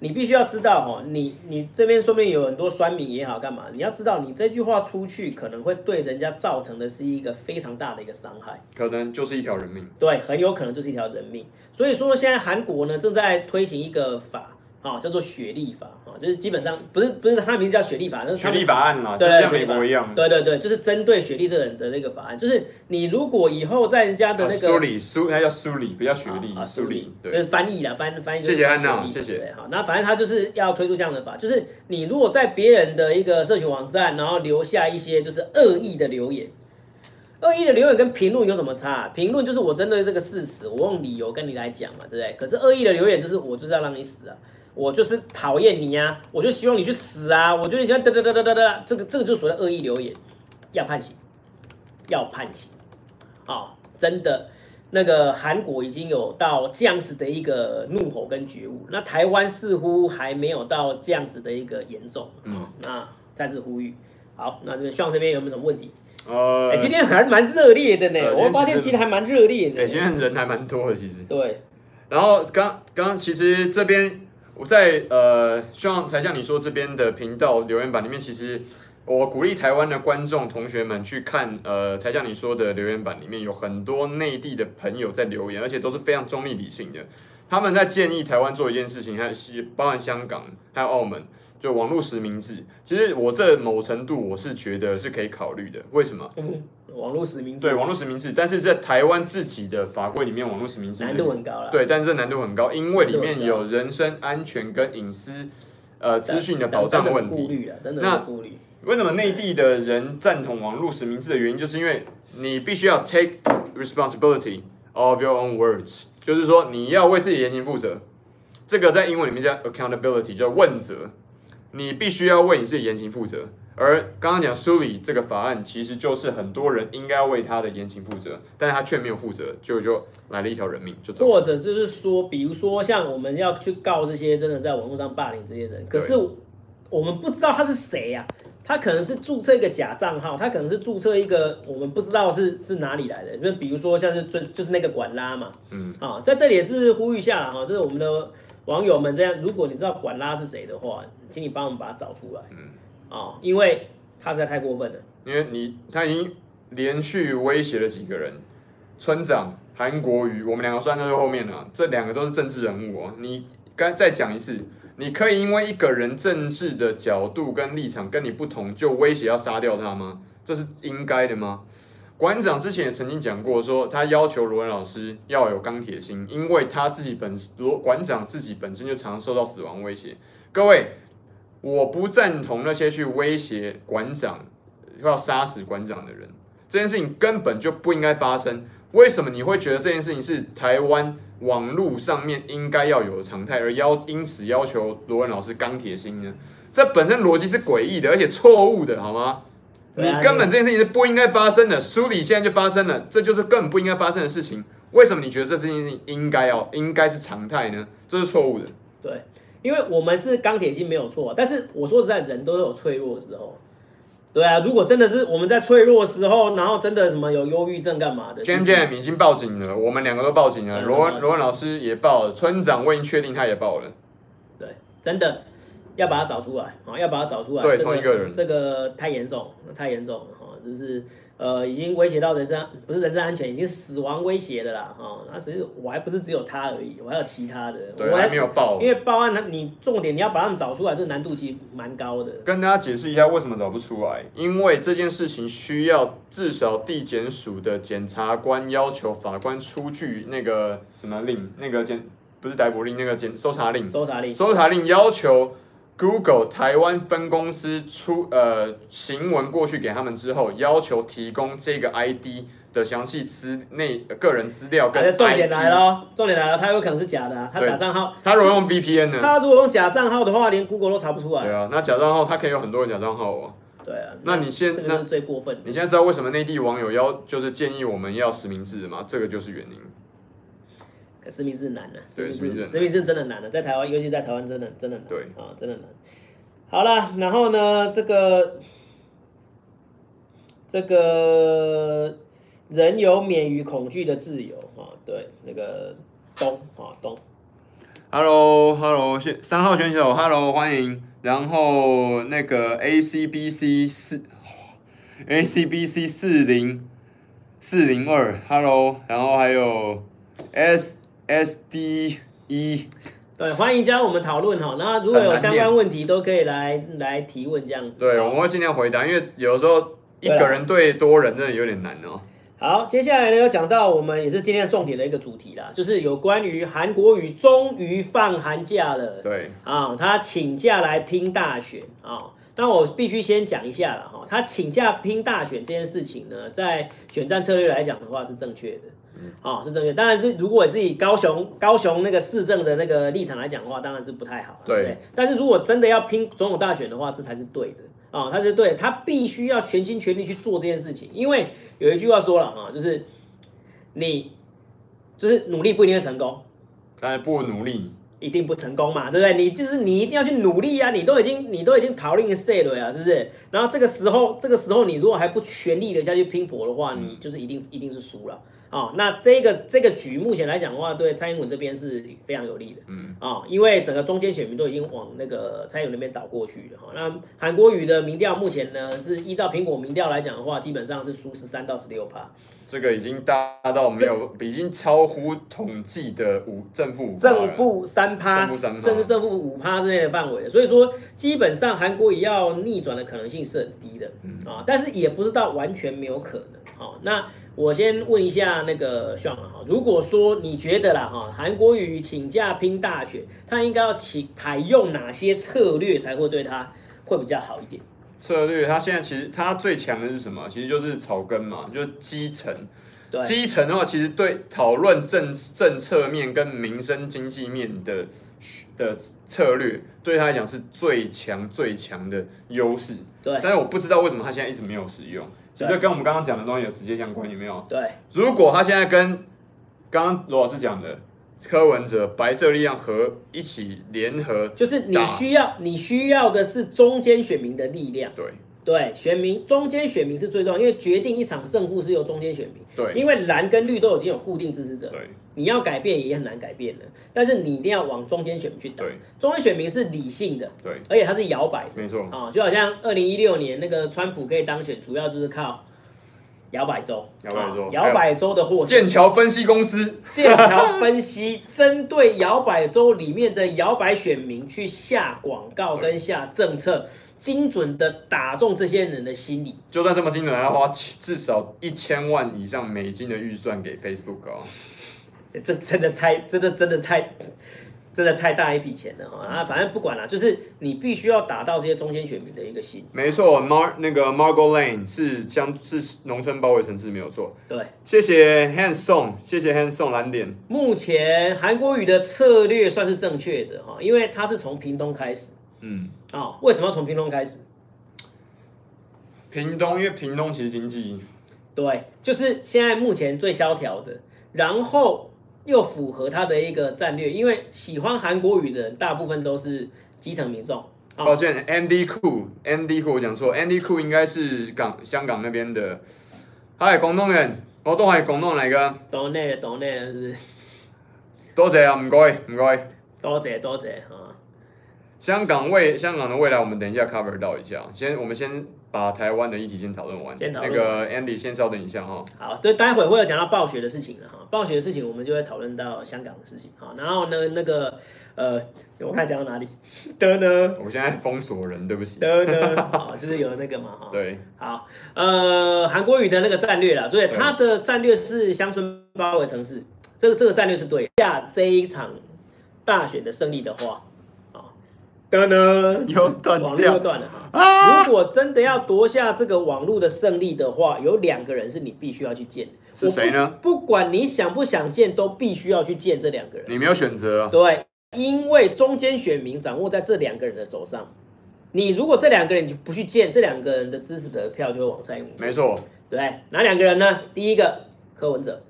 你必须要知道哈，你你这边说不定有很多酸民也好干嘛，你要知道你这句话出去可能会对人家造成的是一个非常大的一个伤害，可能就是一条人命。对，很有可能就是一条人命。所以说现在韩国呢正在推行一个法。啊，叫做雪莉法啊，就是基本上不是不是他的名字叫雪莉法，那是雪莉法案嘛，对，像美国一样。对对对，就是针对雪莉这个人的那个法案，就是你如果以后在人家的那个苏里苏，他叫梳理，不叫雪莉，苏里，就是翻译啦，翻翻译。谢谢安娜，谢谢。好，那反正他就是要推出这样的法，就是你如果在别人的一个社群网站，然后留下一些就是恶意的留言，恶意的留言跟评论有什么差？评论就是我针对这个事实，我用理由跟你来讲嘛，对不对？可是恶意的留言就是我就是要让你死啊。我就是讨厌你啊！我就希望你去死啊！我觉得你现在哒哒哒哒哒哒，这个这个就所谓恶意留言，要判刑，要判刑，啊、哦！真的，那个韩国已经有到这样子的一个怒吼跟觉悟，那台湾似乎还没有到这样子的一个严重，嗯，那再次呼吁，好，那这边希望这边有没有什么问题？呃，哎、欸，今天还蛮热烈的呢，呃、我发现其实还蛮热烈的，哎、欸，今天人还蛮多的，其实，对，然后刚刚其实这边。我在呃，希望才像你说这边的频道留言板里面，其实我鼓励台湾的观众同学们去看，呃，才像你说的留言板里面有很多内地的朋友在留言，而且都是非常中立理性的，他们在建议台湾做一件事情，还是包含香港还有澳门。就网络实名制，其实我这某程度我是觉得是可以考虑的。为什么？嗯、网络实名制。对，网络实名制，但是在台湾自己的法规里面，网络实名制难度很高了。对，但是这难度很高，因为里面有人身安全跟隐私呃资讯的保障问题。那为什么内地的人赞同网络实名制的原因，就是因为你必须要 take responsibility of your own words，就是说你要为自己言行负责。这个在英文里面叫 accountability，叫问责。你必须要为你自己言行负责，而刚刚讲苏里这个法案，其实就是很多人应该为他的言行负责，但是他却没有负责，就就来了一条人命，就走。或者就是说，比如说像我们要去告这些真的在网络上霸凌这些人，可是我们不知道他是谁呀？他可能是注册一个假账号，他可能是注册一个我们不知道是是哪里来的，就比如说像是最就是那个管拉嘛，嗯，啊，在这里也是呼吁一下哈，这是我们的。网友们，这样，如果你知道管拉是谁的话，请你帮我们把他找出来。嗯，啊、哦，因为他实在太过分了。因为你他已经连续威胁了几个人，村长韩国瑜，我们两个算在最后面了，这两个都是政治人物啊。你刚再讲一次，你可以因为一个人政治的角度跟立场跟你不同，就威胁要杀掉他吗？这是应该的吗？馆长之前也曾经讲过，说他要求罗文老师要有钢铁心，因为他自己本罗馆长自己本身就常受到死亡威胁。各位，我不赞同那些去威胁馆长要杀死馆长的人，这件事情根本就不应该发生。为什么你会觉得这件事情是台湾网络上面应该要有的常态，而要因此要求罗文老师钢铁心呢？这本身逻辑是诡异的，而且错误的，好吗？你根本这件事情是不应该发生的，书里现在就发生了，这就是根本不应该发生的事情。为什么你觉得这件事情应该要应该是常态呢？这是错误的。对，因为我们是钢铁心没有错，但是我说实在，人都有脆弱的时候。对啊，如果真的是我们在脆弱的时候，然后真的什么有忧郁症干嘛的？Jam Jam 已经报警了，我们两个都报警了，罗文罗文老师也报了，村长我已经确定他也报了。对，真的。要把它找出来啊！要把它找出来。对，同一个人，这个太严重，太严重了哈！就是呃，已经威胁到人身，不是人身安全，已经死亡威胁的啦哈！那其实我还不是只有他而已，我还有其他的。对，我还没有报。因为报案，你重点你要把他们找出来，这个难度其实蛮高的。跟大家解释一下为什么找不出来，因为这件事情需要至少地检署的检察官要求法官出具那个什么令，那个检不是逮捕令，那个检搜查令。搜查令。搜查令要求。Google 台湾分公司出呃行文过去给他们之后，要求提供这个 ID 的详细资内个人资料跟 IP。重点来了，重点来了，他有可能是假的、啊，他假账号。他如果用 VPN 呢？他如果用假账号的话，连 Google 都查不出来。对啊，那假账号他可以有很多人假账号哦。对啊，那你现在这个是最过分。你现在知道为什么内地网友要就是建议我们要实名制吗？这个就是原因。实名制难的，实名制实名制真的难的，在台湾，尤其在台湾，真的真的难，对啊，真的难。好了，然后呢，这个这个人有免于恐惧的自由啊，对，那个东啊东，Hello Hello，三号选手，Hello 欢迎，然后那个 ACBC 四，ACBC 四零四零二，Hello，然后还有 S。S D E，对，欢迎加入我们讨论哈。那如果有相关问题，都可以来来提问这样子。对，我们会尽量回答，因为有时候一个人对多人真的有点难哦。好，接下来呢，要讲到我们也是今天重点的一个主题啦，就是有关于韩国瑜终于放寒假了。对啊，他请假来拼大选啊。那我必须先讲一下了哈，他请假拼大选这件事情呢，在选战策略来讲的话是正确的。哦，是正确。当然是，如果是以高雄高雄那个市政的那个立场来讲的话，当然是不太好。对。但是如果真的要拼总统大选的话，这才是对的。啊、哦，他是对，他必须要全心全力去做这件事情。因为有一句话说了啊，就是你就是努力不一定会成功，但不努力一定不成功嘛，对不对？你就是你一定要去努力啊！你都已经你都已经逃令赛了呀，是不是？然后这个时候这个时候你如果还不全力的下去拼搏的话，你就是一定一定是输了。哦，那这个这个局目前来讲的话，对蔡英文这边是非常有利的，嗯，啊、哦，因为整个中间选民都已经往那个蔡英文那边倒过去了，哈、哦。那韩国瑜的民调目前呢，是依照苹果民调来讲的话，基本上是输十三到十六趴，这个已经大到没有，已经超乎统计的五正负五正负三趴，甚至正负五趴之类的范围，所以说基本上韩国瑜要逆转的可能性是很低的，啊、嗯。哦，但是也不知道完全没有可能，好、哦，那。我先问一下那个 Sean 哈，如果说你觉得啦哈，韩国瑜请假拼大选，他应该要请采用哪些策略才会对他会比较好一点？策略，他现在其实他最强的是什么？其实就是草根嘛，就是基层。对基层的话，其实对讨论政政策面跟民生经济面的的策略，对他来讲是最强最强的优势。对，但是我不知道为什么他现在一直没有使用。其实跟我们刚刚讲的东西有直接相关，有没有？对。如果他现在跟刚刚罗老师讲的柯文哲、白色力量和一起联合，就是你需要你需要的是中间选民的力量。对。对，选民中间选民是最重要，因为决定一场胜负是由中间选民。对，因为蓝跟绿都已经有固定支持者。对，你要改变也很难改变的，但是你一定要往中间选民去打。对，中间选民是理性的。对，而且他是摇摆的。没错。啊，就好像二零一六年那个川普可以当选，主要就是靠摇摆州，摇摆州，摇摆州的获胜。剑桥分析公司，剑桥分析针对摇摆州里面的摇摆选民去下广告跟下政策，精准的打中这些人的心理。就算这么精准，还要花至少一千万以上美金的预算给 Facebook 哦。这真的太，真的真的太。真的太大一笔钱了哈啊！反正不管了，就是你必须要打到这些中间选民的一个心。没错，Mar 那个 Margot Lane 是将是农村包围城市没有错。对，谢谢 Handsong，谢谢 Handsong 蓝点。目前韩国瑜的策略算是正确的哈，因为他是从屏东开始。嗯。啊、哦，为什么要从屏东开始？屏东，因为屏东其实经济。对，就是现在目前最萧条的，然后。又符合他的一个战略，因为喜欢韩国语的人大部分都是基层民众。抱歉，Andy Koo，Andy Koo 我讲错，Andy Koo 应该是港香港那边的。嗨，广东人，我都系广东人嚟噶。岛内的岛内的是。多谢啊，唔该唔该。多谢多谢啊。香港未香港的未来，我们等一下 cover 到一下。先，我们先。把台湾的议题先讨论完，先讨论。那个 Andy 先稍等一下哈。好，对，待会会有讲到暴雪的事情了哈。暴雪的事情，我们就会讨论到香港的事情。好，然后呢，那个呃，我看讲到哪里？的呢？我现在封锁人，对不起。的呢？好，就是有那个嘛哈。对。好，呃，韩国语的那个战略啦，所以他的战略是乡村包围城市，这个这个战略是对。下这一场大选的胜利的话。啊的呢？又断网络又断了哈。啊、如果真的要夺下这个网络的胜利的话，有两个人是你必须要去见。是谁呢？不管你想不想见，都必须要去见这两个人。你没有选择啊。对，因为中间选民掌握在这两个人的手上。你如果这两个人你不去见，这两个人的支持的票就会往蔡英文。没错。对，哪两个人呢？第一个柯文哲。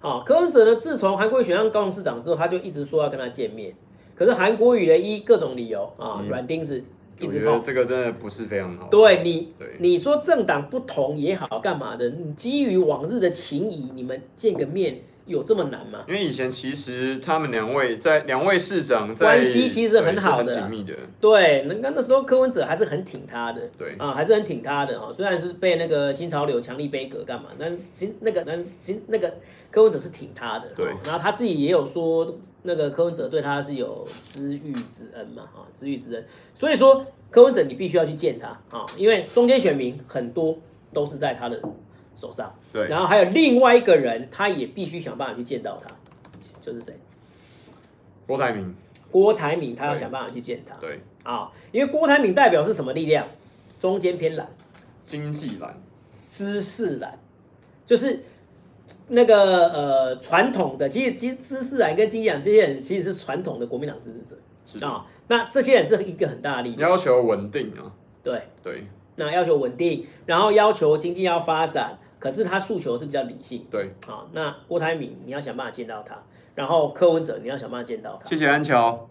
好，柯文哲呢，自从韩国瑜选上高雄市长之后，他就一直说要跟他见面。可是韩国瑜的依各种理由啊，软钉子一直碰。我觉得这个真的不是非常好。对你，对你说政党不同也好，干嘛的？你基于往日的情谊，你们见个面有这么难吗？因为以前其实他们两位在两位市长在关系其实很好的，很紧密的。对，那那时候柯文哲还是很挺他的，对啊，还是很挺他的哈。虽然是被那个新潮流强力杯葛干嘛，但其那个那其那个柯文哲是挺他的，对。然后他自己也有说。那个柯文哲对他是有知遇之恩嘛，啊，知遇之恩，所以说柯文哲你必须要去见他啊，因为中间选民很多都是在他的手上，对，然后还有另外一个人，他也必须想办法去见到他，就是谁？郭台铭。郭台铭他要想办法去见他，对，啊，因为郭台铭代表是什么力量？中间偏蓝，经济蓝，知识蓝，就是。那个呃，传统的其实其实知识蓝跟经济蓝这些人其实是传统的国民党支持者，是。啊、哦，那这些人是一个很大的力量，要求稳定啊，对。对，那要求稳定，然后要求经济要发展，可是他诉求是比较理性，对。啊、哦，那郭台铭你要想办法见到他，然后柯文哲你要想办法见到他，谢谢安乔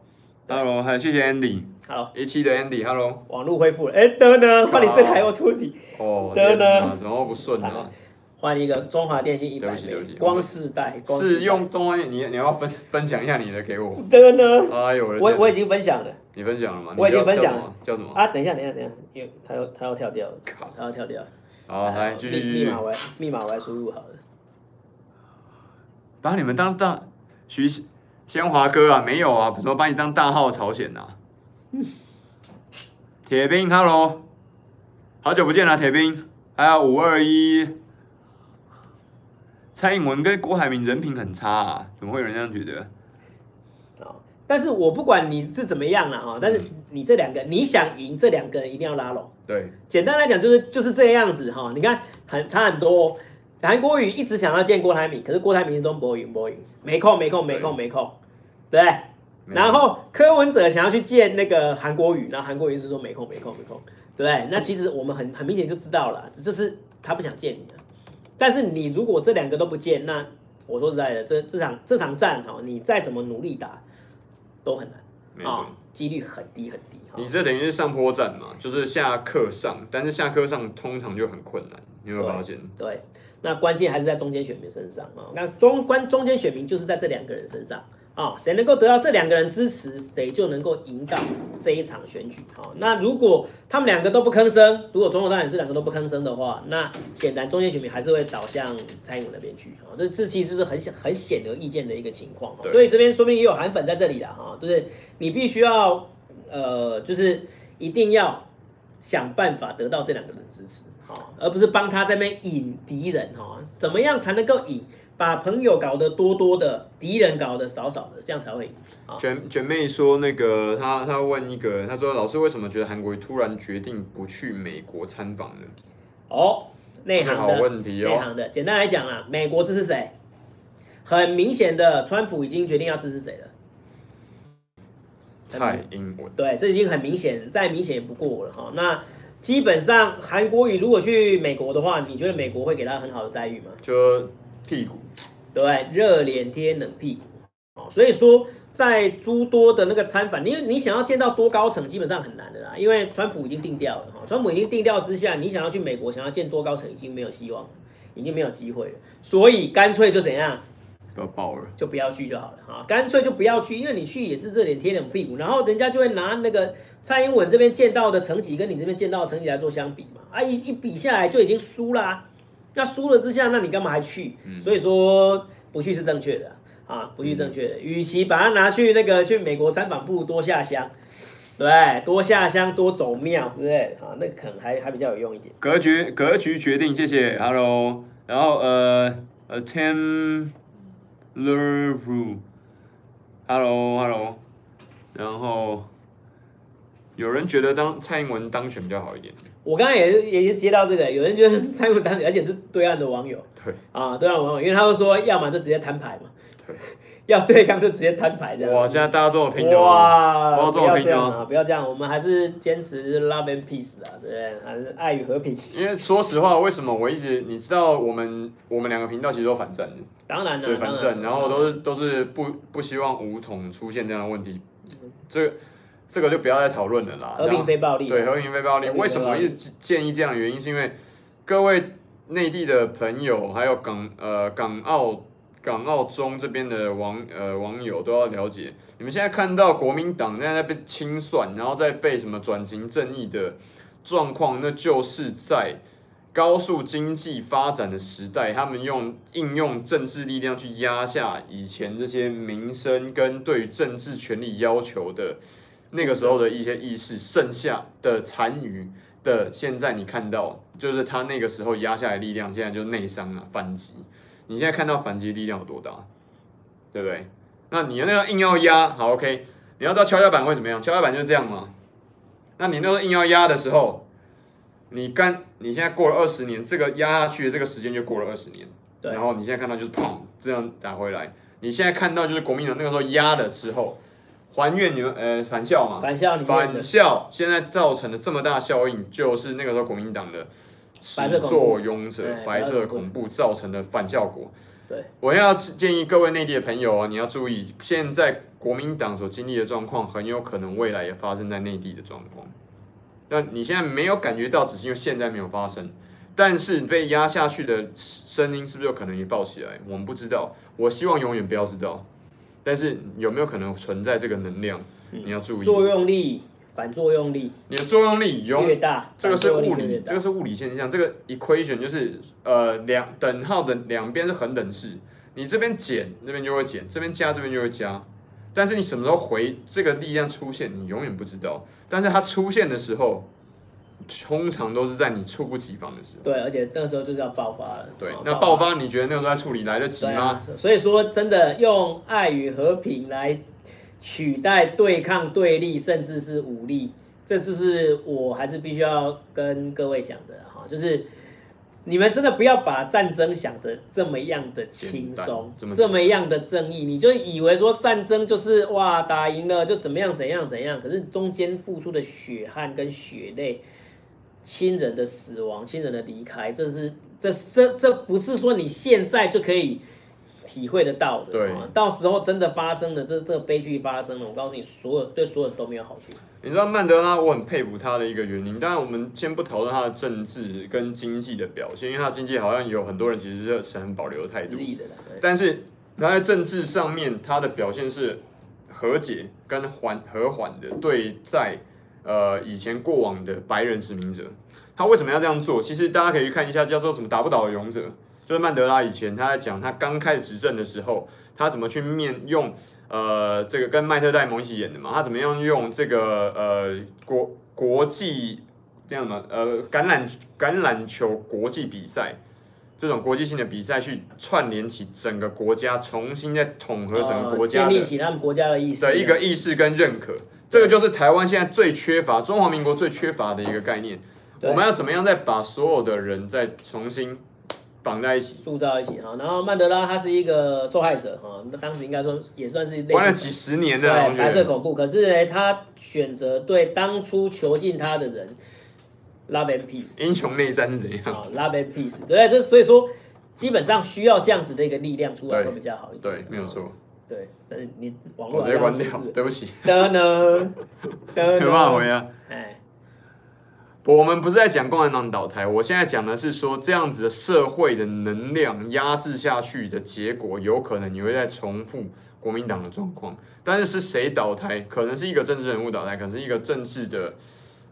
，Hello，还有谢谢 Andy，Hello，一期的 Andy，Hello，网络恢复了，哎，等等，换你这台又出题，哦，等等，怎么不顺呢？换一个中华电信一百枚，光世代，是用中华电，你你要分分享一下你的给我。的呢？哎呦，我我已经分享了，你分享了吗？我已经分享了，叫什么？啊，等一下，等一下，等一下，因为他要他要跳掉了，他要跳掉。好，来继续。密码我密码我还输入好了。把你们当大徐先华哥啊？没有啊，怎么把你当大号朝鲜呐？铁兵，Hello，好久不见了，铁兵。还有五二一，蔡英文跟郭海明人品很差啊，怎么会有人这样觉得？但是我不管你是怎么样了哈，但是你这两个你想赢，这两个人一定要拉拢。对，简单来讲就是就是这个样子哈。你看很差很多，韩国瑜一直想要见郭台铭，可是郭台铭都不赢不赢，没空没空没空没空，对。然后柯文哲想要去见那个韩国瑜，然后韩国瑜是说没空没空没空。对，那其实我们很很明显就知道了，就是他不想见你的。但是你如果这两个都不见，那我说实在的，这这场这场战哈，你再怎么努力打，都很难啊，几率很低很低。你这等于是上坡站嘛，就是下课上，但是下课上通常就很困难，你有没有发现？对，对，那关键还是在中间选民身上啊。那中关中间选民就是在这两个人身上啊，谁能够得到这两个人支持，谁就能够赢到这一场选举。好，那如果他们两个都不吭声，如果总统大选这两个都不吭声的话，那显然中间选民还是会倒向蔡英文那边去。啊，这这其实是很显很显而易见的一个情况。所以这边说不定也有韩粉在这里了哈，就是你必须要呃，就是一定要想办法得到这两个人的支持，好，而不是帮他在那边引敌人哈。怎么样才能够引？把朋友搞得多多的，敌人搞得少少的，这样才会。卷卷妹说那个，她她问一个，她说老师为什么觉得韩国瑜突然决定不去美国参访呢？哦，内行的好问题哦。内行的，简单来讲啊，美国支持谁？很明显的，川普已经决定要支持谁了？蔡英文。对，这已经很明显，再明显也不过了哈。那基本上，韩国瑜如果去美国的话，你觉得美国会给他很好的待遇吗？就。屁股，对，热脸贴冷屁股，哦，所以说在诸多的那个参访，因为你想要见到多高层，基本上很难的啦，因为川普已经定调了哈，川普已经定调之下，你想要去美国，想要见多高层，已经没有希望了，已经没有机会了，所以干脆就怎样，要爆了，就不要去就好了哈，干脆就不要去，因为你去也是热脸贴冷屁股，然后人家就会拿那个蔡英文这边见到的成绩跟你这边见到的成绩来做相比嘛，啊一一比下来就已经输啦。那输了之下，那你干嘛还去？嗯、所以说不去是正确的啊，不去正确的。与、嗯、其把它拿去那个去美国参访，不如多下乡，对，多下乡多走庙，对不对？啊，那可能还还比较有用一点。格局格局决定，谢谢，Hello，然后呃呃，Tim Lervu，Hello Hello，然后有人觉得当蔡英文当选比较好一点。我刚刚也是也是接到这个，有人觉得蔡英文当，而且是对岸的网友，对啊，对岸网友，因为他们说，要么就直接摊牌嘛，对，要对抗就直接摊牌这样。哇，现在大家这么拼的哇，不要这样啊，不要这样，我们还是坚持 love and peace 啊，对不对？还是爱与和平。因为说实话，为什么我一直你知道，我们我们两个频道其实都反战的，当然了，对反战，然后都是都是不不希望武统出现这样的问题，这。这个就不要再讨论了啦。和平非暴力。对，和平非暴力。为什么一直建议这样的原因，是因为各位内地的朋友，还有港呃港澳港澳中这边的网呃网友都要了解，你们现在看到国民党在那被清算，然后再被什么转型正义的状况，那就是在高速经济发展的时代，他们用应用政治力量去压下以前这些民生跟对于政治权利要求的。那个时候的一些意识，剩下的残余的，现在你看到，就是他那个时候压下来力量，现在就内伤了，反击。你现在看到反击力量有多大，对不对？那你那个硬要压，好 OK，你要知道跷跷板会怎么样？跷跷板就是这样嘛。那你那个硬要压的时候，你干，你现在过了二十年，这个压下去的这个时间就过了二十年，然后你现在看到就是砰，这样打回来。你现在看到就是国民党那个时候压的时候。还愿你们呃返校嘛？返校，返校现在造成的这么大效应，就是那个时候国民党的始作俑者白色恐怖造成的反效果。对，我要建议各位内地的朋友啊，你要注意，现在国民党所经历的状况，很有可能未来也发生在内地的状况。那你现在没有感觉到，只是因为现在没有发生，但是被压下去的声音是不是有可能也爆起来？我们不知道，我希望永远不要知道。但是有没有可能存在这个能量？你要注意作用力、反作用力。你的作用力永越大，这个是物理，这个是物理现象。这个 equation 就是呃两等号的两边是恒等式，你这边减，那边就会减；这边加，这边就会加。但是你什么时候回这个力量出现，你永远不知道。但是它出现的时候。通常都是在你猝不及防的时候。对，而且那个时候就是要爆发了。对，那爆发你觉得那个时候在处理来得及吗？啊？所以说，真的用爱与和平来取代对抗、对立，甚至是武力，这就是我还是必须要跟各位讲的哈，就是你们真的不要把战争想的这么样的轻松，这么样的正义，你就以为说战争就是哇打赢了就怎么样怎样怎样，可是中间付出的血汗跟血泪。亲人的死亡，亲人的离开，这是这这这不是说你现在就可以体会得到的。对，到时候真的发生了，这这个悲剧发生了，我告诉你，所有对所有人都没有好处。你知道曼德拉，我很佩服他的一个原因。当然，我们先不讨论他的政治跟经济的表现，因为他的经济好像有很多人其实是很保留的态度。但是他在政治上面他的表现是和解跟缓和缓的对待，呃，以前过往的白人殖民者，他为什么要这样做？其实大家可以去看一下叫做什么打不倒的勇者，就是曼德拉以前他在讲他刚开始执政的时候，他怎么去面用呃这个跟麦特戴蒙一起演的嘛，他怎么样用这个呃国国际这样嘛呃橄榄橄榄球国际比赛这种国际性的比赛去串联起整个国家，重新再统合整个国家建立起他们国家的意识的一个意识跟认可。这个就是台湾现在最缺乏，中华民国最缺乏的一个概念。我们要怎么样再把所有的人再重新绑在一起，塑造一起哈？然后曼德拉他是一个受害者哈，那当时应该说也算是关了几十年的白色恐怖。可是呢，他选择对当初囚禁他的人 love and peace，英雄内战是怎样？love and peace，对，这所以说基本上需要这样子的一个力量出来会比较好一点。对，没有错。对，但是你网络直接关掉，对不起。得呢，得没办法回啊。哎，我们不是在讲共产党倒台，我现在讲的是说，这样子的社会的能量压制下去的结果，有可能你会再重复国民党的状况。但是是谁倒台？可能是一个政治人物倒台，可能是一个政治的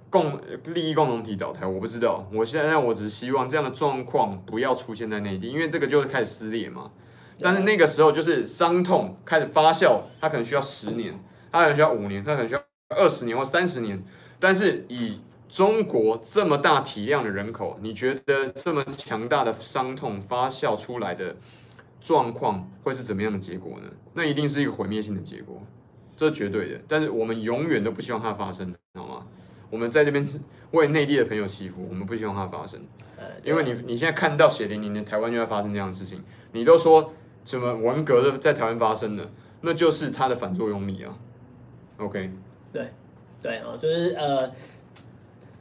共利益共同体倒台，我不知道。我现在我只是希望这样的状况不要出现在内地，因为这个就会开始撕裂嘛。但是那个时候就是伤痛开始发酵，它可能需要十年，它可能需要五年，它可能需要二十年或三十年。但是以中国这么大体量的人口，你觉得这么强大的伤痛发酵出来的状况会是怎么样的结果呢？那一定是一个毁灭性的结果，这是绝对的。但是我们永远都不希望它发生，好吗？我们在这边为内地的朋友祈福，我们不希望它发生，因为你你现在看到血淋淋的台湾就要发生这样的事情，你都说。什么文革的在台湾发生的，那就是它的反作用力啊。OK，对，对啊，就是呃，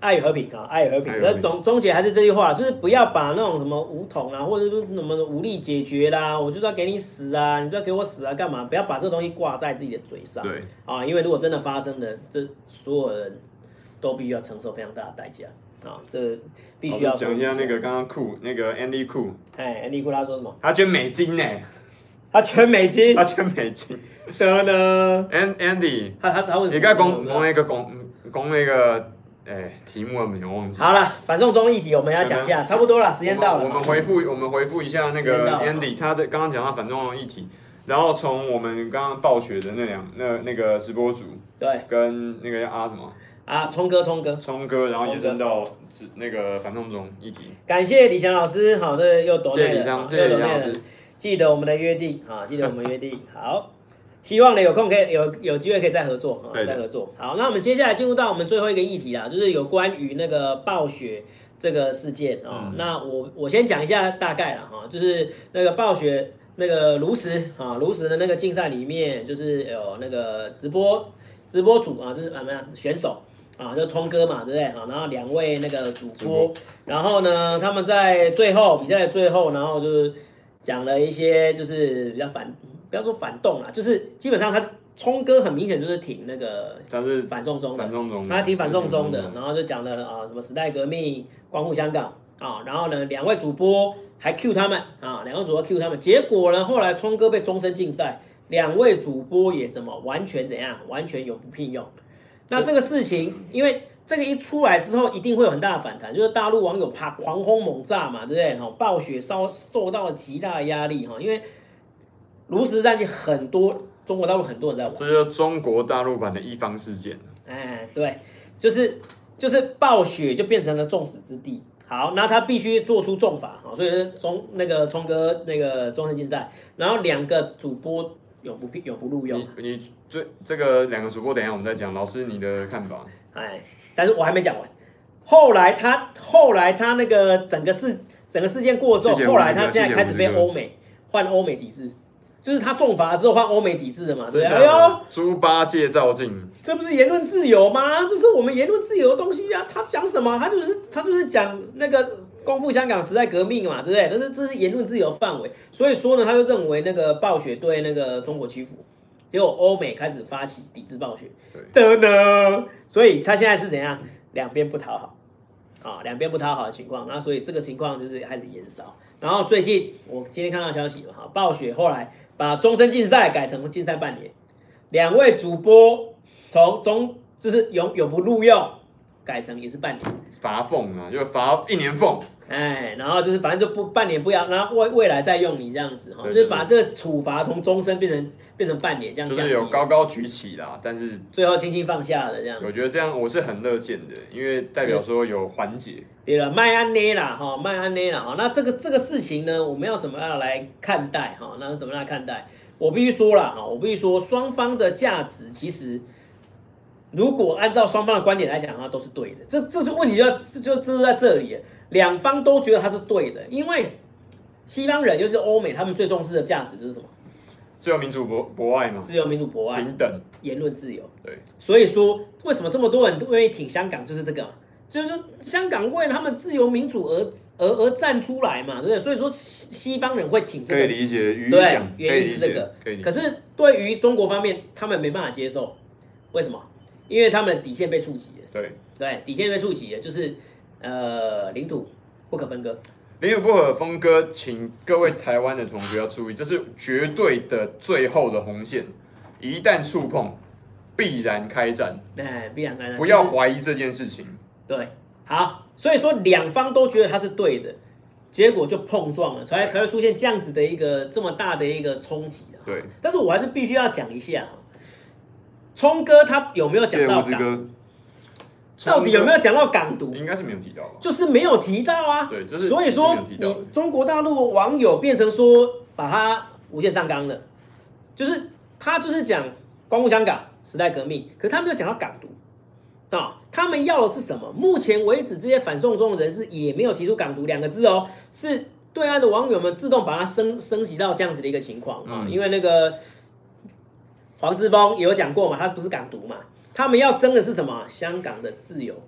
爱与和平啊，爱与和平。那总总结还是这句话，就是不要把那种什么武统啊，或者是什么武力解决啦，我就是要给你死啊，你就要给我死啊，干嘛？不要把这东西挂在自己的嘴上。对啊，因为如果真的发生了，这所有人都必须要承受非常大的代价。啊，这必须要讲一下那个刚刚酷那个 Andy 酷，哎，Andy 酷他说什么？他捐美金呢？他捐美金？他捐美金？得呢？Andy，他他他为什么？你刚讲讲那个讲讲那个，哎，题目我们忘记。好了，反送中议题我们要讲一下，差不多了，时间到了。我们回复我们回复一下那个 Andy，他的刚刚讲到反送中议题，然后从我们刚刚暴雪的那两那那个直播组，对，跟那个叫阿什么？啊，聪哥，聪哥，聪哥，然后延伸到那个反送中议题。感谢李翔老师，好的，又懂了，谢谢李翔，谢谢李翔老师。记得我们的约定啊，记得我们约定。好，希望呢有空可以有有机会可以再合作啊，再合作。好，那我们接下来进入到我们最后一个议题啊，就是有关于那个暴雪这个事件啊。嗯、那我我先讲一下大概了哈，就是那个暴雪那个炉石啊，炉石的那个竞赛里面，就是有那个直播直播组啊，就是什么呀选手。啊，就聪哥嘛，对不对？好，然后两位那个主播，然后呢，他们在最后比赛的最后，然后就是讲了一些，就是比较反，不要说反动啦，就是基本上他聪哥很明显就是挺那个，他是反送中，反送中，他挺反送中的，然后就讲了啊，什么时代革命，光复香港啊，然后呢，两位主播还 Q 他们啊，两位主播 Q 他们，结果呢，后来聪哥被终身禁赛，两位主播也怎么完全怎样，完全永不聘用。那这个事情，因为这个一出来之后，一定会有很大的反弹，就是大陆网友怕狂轰猛炸嘛，对不对？哈，暴雪受受到了极大的压力哈，因为炉石战记很多中国大陆很多人在玩，这就是中国大陆版的一方事件。哎，对，就是就是暴雪就变成了众矢之的。好，那他必须做出重罚哈，所以是中那个聪哥那个终身禁赛，然后两个主播。永不有不录用。你你这这个两个主播，等一下我们再讲。老师，你的看法？哎，但是我还没讲完。后来他后来他那个整个事整个事件过之后，后来他现在开始被欧美换欧美抵制。就是他重罚之后换欧美抵制的嘛，对不对？哎呦，猪八戒照镜，这不是言论自由吗？这是我们言论自由的东西呀。他讲什么？他就是他就是讲那个光复香港时代革命嘛，对不对？但是这是言论自由范围，所以说呢，他就认为那个暴雪对那个中国欺负，结果欧美开始发起抵制暴雪，对的，所以他现在是怎样？两边不讨好啊，两边不讨好的情况，那所以这个情况就是开始延烧。然后最近我今天看到消息了哈，暴雪后来。把终身禁赛改成禁赛半年，两位主播从中就是永永不录用改成也是半年，罚俸啊，就罚一年俸。哎，然后就是反正就不半年不要，然后未未来再用你这样子哈，就是把这个处罚从终身变成变成半年这样，就是有高高举起啦，但是最后轻轻放下了这样。我觉得这样我是很乐见的，因为代表说有缓解。对了，麦安内啦哈，麦安内啦哈，那这个这个事情呢，我们要怎么样来看待哈？那怎么样来看待？我必须说了哈，我必须说双方的价值其实。如果按照双方的观点来讲的话，都是对的。这这是问题就，就就就在这里，两方都觉得他是对的，因为西方人，就是欧美，他们最重视的价值就是什么？自由民主博博爱嘛。自由民主博爱，平等，言论自由。对。所以说，为什么这么多人都愿意挺香港，就是这个，就是说香港为了他们自由民主而而而站出来嘛，对不对？所以说西方人会挺这个，可以理解，对，原因是这个。可是对于中国方面，他们没办法接受，为什么？因为他们的底线被触及了，对对，底线被触及了，就是呃，领土不可分割，领土不可分割，请各位台湾的同学要注意，这是绝对的最后的红线，一旦触碰，必然开战，对，必然开战，不要怀疑这件事情。对，好，所以说两方都觉得他是对的，结果就碰撞了，才才会出现这样子的一个这么大的一个冲击。对，但是我还是必须要讲一下。聪哥他有没有讲到港？到底有没有讲到港独？应该是没有提到，就是没有提到啊。对，就是所以说你中国大陆网友变成说把它无限上纲了，就是他就是讲光复香港时代革命，可他没有讲到港独啊。他们要的是什么？目前为止，这些反送中的人士也没有提出港独两个字哦，是对岸的网友们自动把它升升级到这样子的一个情况啊，因为那个。黄之峰也有讲过嘛，他不是港独嘛，他们要争的是什么？香港的自由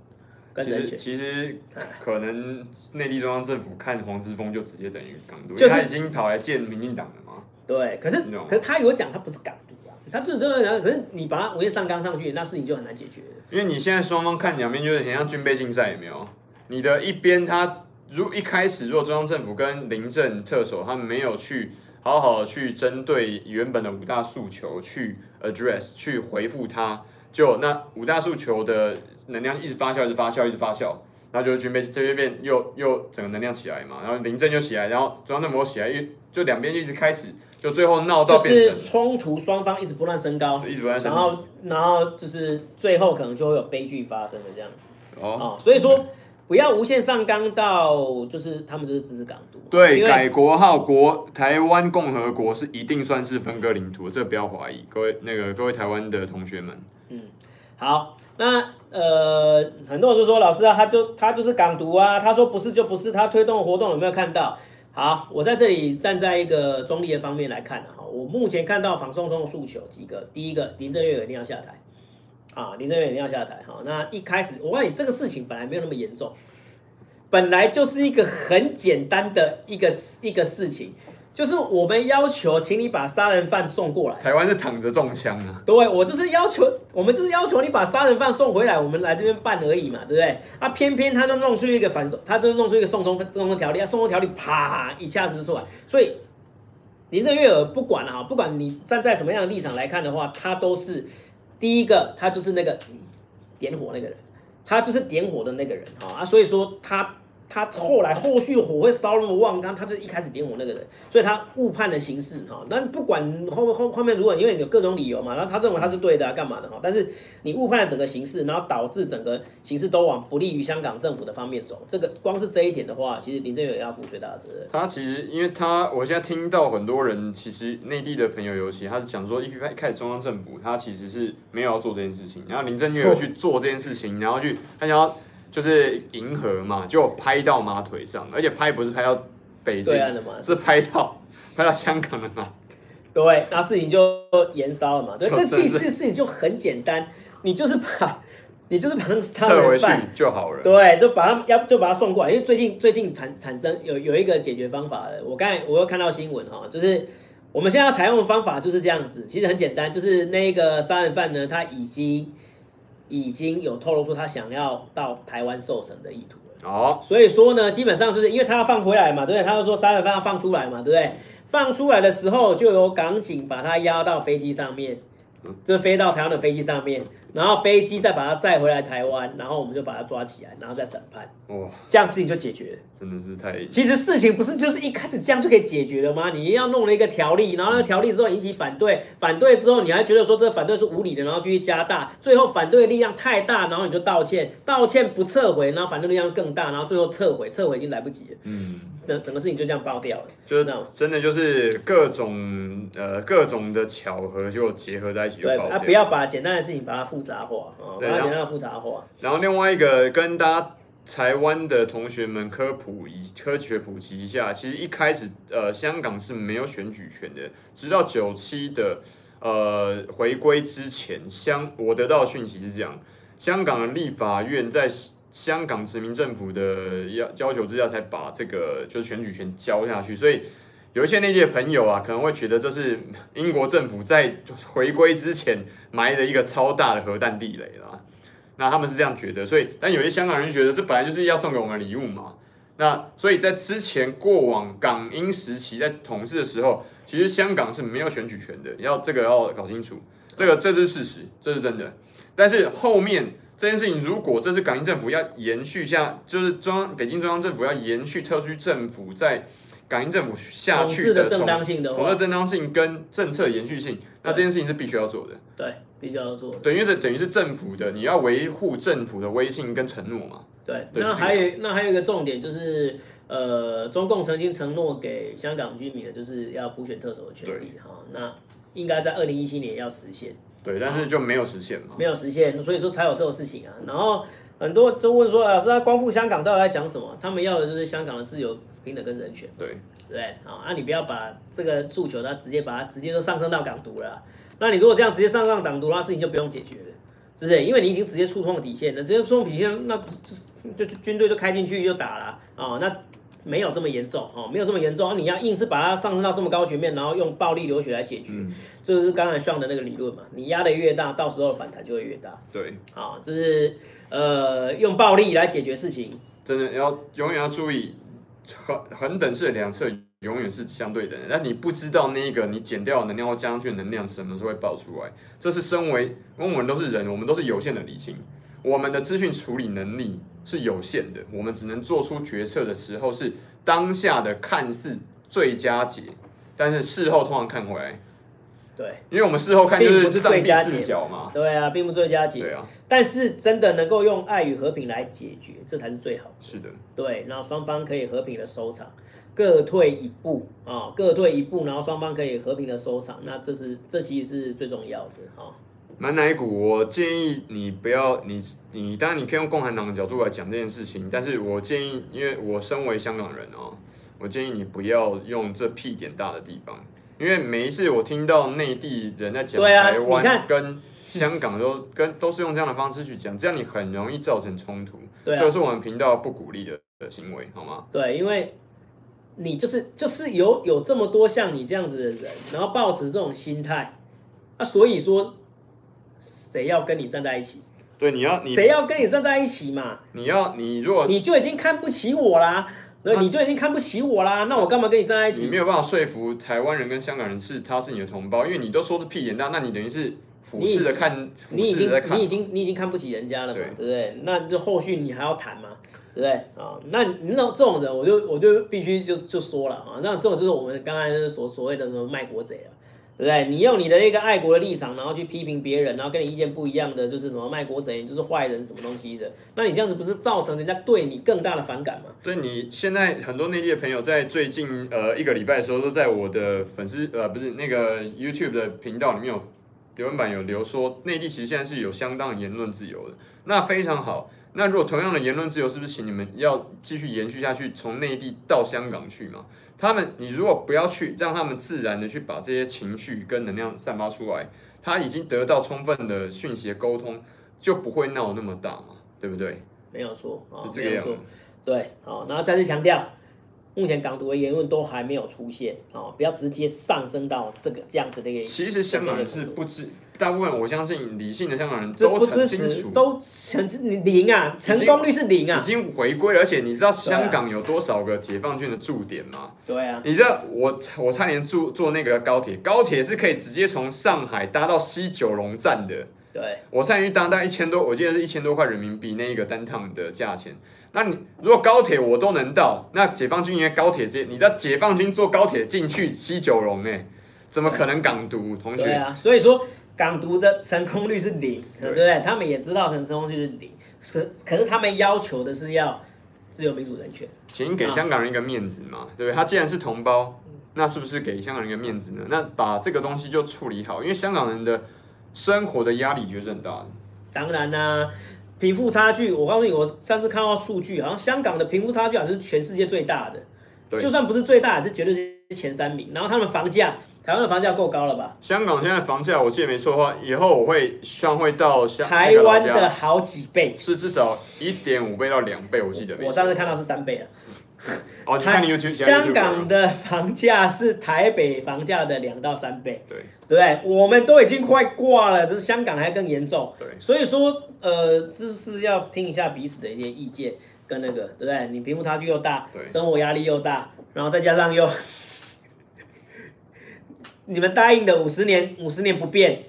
跟人权。其实可能内地中央政府看黄之锋就直接等于港独，就是他已经跑来见民进党了嘛。对，可是可是他有讲他不是港独啊，他就是这样讲。可是你把他无限上纲上去，那事情就很难解决。因为你现在双方看两边就是很像军备竞赛，有没有？你的一边他如一开始如果中央政府跟临阵特首他们没有去。好好的去针对原本的五大诉求去 address 去回复他，就那五大诉求的能量一直发酵，一直发酵，一直发酵，然后就军备这边变又又整个能量起来嘛，然后临阵就起来，然后中央政府起来，又就两边就一直开始，就最后闹到变成冲突，双方一直不断升高，一直不断升高，然后然后就是最后可能就会有悲剧发生的这样子哦，哦，所以说。嗯不要无限上纲到，就是他们就是支持港独。对，改国号国台湾共和国是一定算是分割领土，这不要怀疑，各位那个各位台湾的同学们。嗯，好，那呃，很多人就说老师啊，他就他就是港独啊，他说不是就不是，他推动活动有没有看到？好，我在这里站在一个中立的方面来看哈，我目前看到反送中的诉求几个，第一个林正月一定要下台。啊，林正月一定要下台哈。那一开始，我告诉你，这个事情本来没有那么严重，本来就是一个很简单的一个一个事情，就是我们要求，请你把杀人犯送过来。台湾是躺着中枪啊。对，我就是要求，我们就是要求你把杀人犯送回来，我们来这边办而已嘛，对不对？啊，偏偏他都弄出一个反送，他都弄出一个送中送中条例，啊，送中条例啪一下子就出来，所以林郑月娥不管啊，不管你站在什么样的立场来看的话，他都是。第一个，他就是那个点火那个人，他就是点火的那个人啊，所以说他。他后来后续火会烧那么旺，刚他就一开始点火那个人，所以他误判了形式哈。那不管后后后面如果因为有各种理由嘛，然后他认为他是对的，啊干嘛的哈？但是你误判了整个形式，然后导致整个形势都往不利于香港政府的方面走。这个光是这一点的话，其实林郑月要负最大的责任。他其实因为他我现在听到很多人，其实内地的朋友尤其他是讲说，一开始中央政府他其实是没有要做这件事情，然后林郑月娥去做这件事情，然后去他想要。就是银河嘛，就拍到马腿上，而且拍不是拍到北京，是拍到 拍到香港的马腿。对，那事情就延烧了嘛。对，这其实事情就很简单，你就是把，你就是把那个撤回去就好了。对，就把他要就把他送过来，因为最近最近产产生有有一个解决方法了。我刚才我又看到新闻哈，就是我们现在要采用的方法就是这样子，其实很简单，就是那个杀人犯呢，他已经。已经有透露出他想要到台湾受审的意图了。哦，所以说呢，基本上就是因为他要放回来嘛，对不对？他就说杀人犯要放出来嘛，对不对？放出来的时候就有港警把他押到飞机上面。就飞到台湾的飞机上面，然后飞机再把它载回来台湾，然后我们就把它抓起来，然后再审判。哇，这样事情就解决了。真的是太……其实事情不是就是一开始这样就可以解决的吗？你要弄了一个条例，然后那个条例之后引起反对，反对之后你还觉得说这个反对是无理的，然后继续加大，最后反对的力量太大，然后你就道歉，道歉不撤回，然后反对力量更大，然后最后撤回，撤回已经来不及了。嗯。整整个事情就这样爆掉了，就是真的就是各种呃各种的巧合就结合在一起就爆掉。对，啊，不要把简单的事情把它复杂化啊，把它简单的复杂化。然后另外一个跟大家台湾的同学们科普以科学普及一下，其实一开始呃香港是没有选举权的，直到九七的呃回归之前，香我得到的讯息是这样，香港的立法院在。香港殖民政府的要要求之下，才把这个就是选举权交下去。所以有一些内地的朋友啊，可能会觉得这是英国政府在回归之前埋的一个超大的核弹地雷啦。那他们是这样觉得，所以但有些香港人觉得这本来就是要送给我们的礼物嘛。那所以在之前过往港英时期在统治的时候，其实香港是没有选举权的，要这个要搞清楚，这个这是事实，这是真的。但是后面。这件事情，如果这是港英政府要延续下，就是中央北京中央政府要延续特区政府在港英政府下去的正当性的，统的正当性跟政策延续性，那这件事情是必须要做的。对，必须要做的。等于是等于是政府的，你要维护政府的威信跟承诺嘛。对，那还有那还有一个重点就是，呃，中共曾经承诺给香港居民的，就是要普选特首的权利哈，那应该在二零一七年要实现。对，但是就没有实现嘛？没有实现，所以说才有这种事情啊。然后很多都问说，老师，他光复香港到底在讲什么？他们要的就是香港的自由、平等跟人权。对，对，好，那你不要把这个诉求，他直接把它直接就上升到港独了。那你如果这样直接上升到港独，那事情就不用解决了，是不是？因为你已经直接触碰底线了，直接触碰底线，那就就军队就开进去就打了啊，那。没有这么严重哦，没有这么严重啊！你要硬是把它上升到这么高局面，然后用暴力流血来解决，就是刚才上的那个理论嘛。你压得越大，到时候反弹就会越大。对，啊，这是呃用暴力来解决事情，真的要永远要注意，横横等式的两侧永远是相对的。但你不知道那个你减掉的能量或加上去的能量什么时候会爆出来，这是身为，因为我们都是人，我们都是有限的理性。我们的资讯处理能力是有限的，我们只能做出决策的时候是当下的看似最佳解，但是事后通常看回来，对，因为我们事后看就是上帝视角嘛，对啊，并不最佳解，对啊，但是真的能够用爱与和平来解决，这才是最好的，是的，对，然后双方可以和平的收场，各退一步啊，各退一步，然后双方可以和平的收场，那这是这其实是最重要的啊。满奶股，我建议你不要你你当然你可以用共产党的角度来讲这件事情，但是我建议，因为我身为香港人哦，我建议你不要用这屁点大的地方，因为每一次我听到内地人在讲台湾跟香港都跟都是用这样的方式去讲，这样你很容易造成冲突，这就是我们频道不鼓励的的行为，好吗？对，因为你就是就是有有这么多像你这样子的人，然后抱持这种心态，啊，所以说。谁要跟你站在一起？对，你要你谁要跟你站在一起嘛？你要你如果你就已经看不起我啦，那你就已经看不起我啦，那我干嘛跟你站在一起？你没有办法说服台湾人跟香港人是他是你的同胞，因为你都说是屁眼大，那你等于是俯视的看，你已经你已经你已经看不起人家了嘛，对不对？那就后续你还要谈嘛，对不对啊？那那这种人，我就我就必须就就说了啊，那这种就是我们刚才所所谓的什么卖国贼啊。对不对？你用你的那个爱国的立场，然后去批评别人，然后跟你意见不一样的，就是什么卖国贼，就是坏人，什么东西的？那你这样子不是造成人家对你更大的反感吗？对，你现在很多内地的朋友在最近呃一个礼拜的时候，都在我的粉丝呃不是那个 YouTube 的频道里面有留言板有留说，内地其实现在是有相当言论自由的，那非常好。那如果同样的言论自由，是不是请你们要继续延续下去，从内地到香港去嘛？他们，你如果不要去，让他们自然的去把这些情绪跟能量散发出来，他已经得到充分的讯息的沟通，就不会闹那么大嘛，对不对？没有错啊，是这个样子。对，好，然后再次强调，目前港独的言论都还没有出现啊，不要直接上升到这个这样子的一个。其实香港是不知。大部分我相信理性的香港人都都不支持，很清楚，都成零啊，成功率是零啊已。经回归了，而且你知道香港有多少个解放军的驻点吗？对啊，你知道我我差点坐坐那个高铁，高铁是可以直接从上海搭到西九龙站的。对，我差点去搭，大概一千多，我记得是一千多块人民币那一个单趟的价钱。那你如果高铁我都能到，那解放军应该高铁接，你知道解放军坐高铁进去西九龙呢？怎么可能港独？同学？对啊，所以说港独的成功率是零，对不对？他们也知道成功率是零，可可是他们要求的是要自由民主人权。请给香港人一个面子嘛，对不对？他既然是同胞，那是不是给香港人一个面子呢？那把这个东西就处理好，因为香港人的生活的压力就是很大的。当然啦、啊，贫富差距，我告诉你，我上次看到数据，好像香港的贫富差距好像是全世界最大的，对就算不是最大，也是绝对是前三名。然后他们房价，台湾的房价够高了吧？香港现在房价，我记得没错的话，以后我会希望会到香台湾的好几倍，是至少一点五倍到两倍，我记得。我上次看到是三倍了。哦，你看你有去香港的房价是台北房价的两到三倍，对对不对？我们都已经快挂了，这是香港还更严重。对，所以说，呃，就是要听一下彼此的一些意见跟那个，对不对？你贫富差距又大，对生活压力又大，然后再加上又，你们答应的五十年，五十年不变。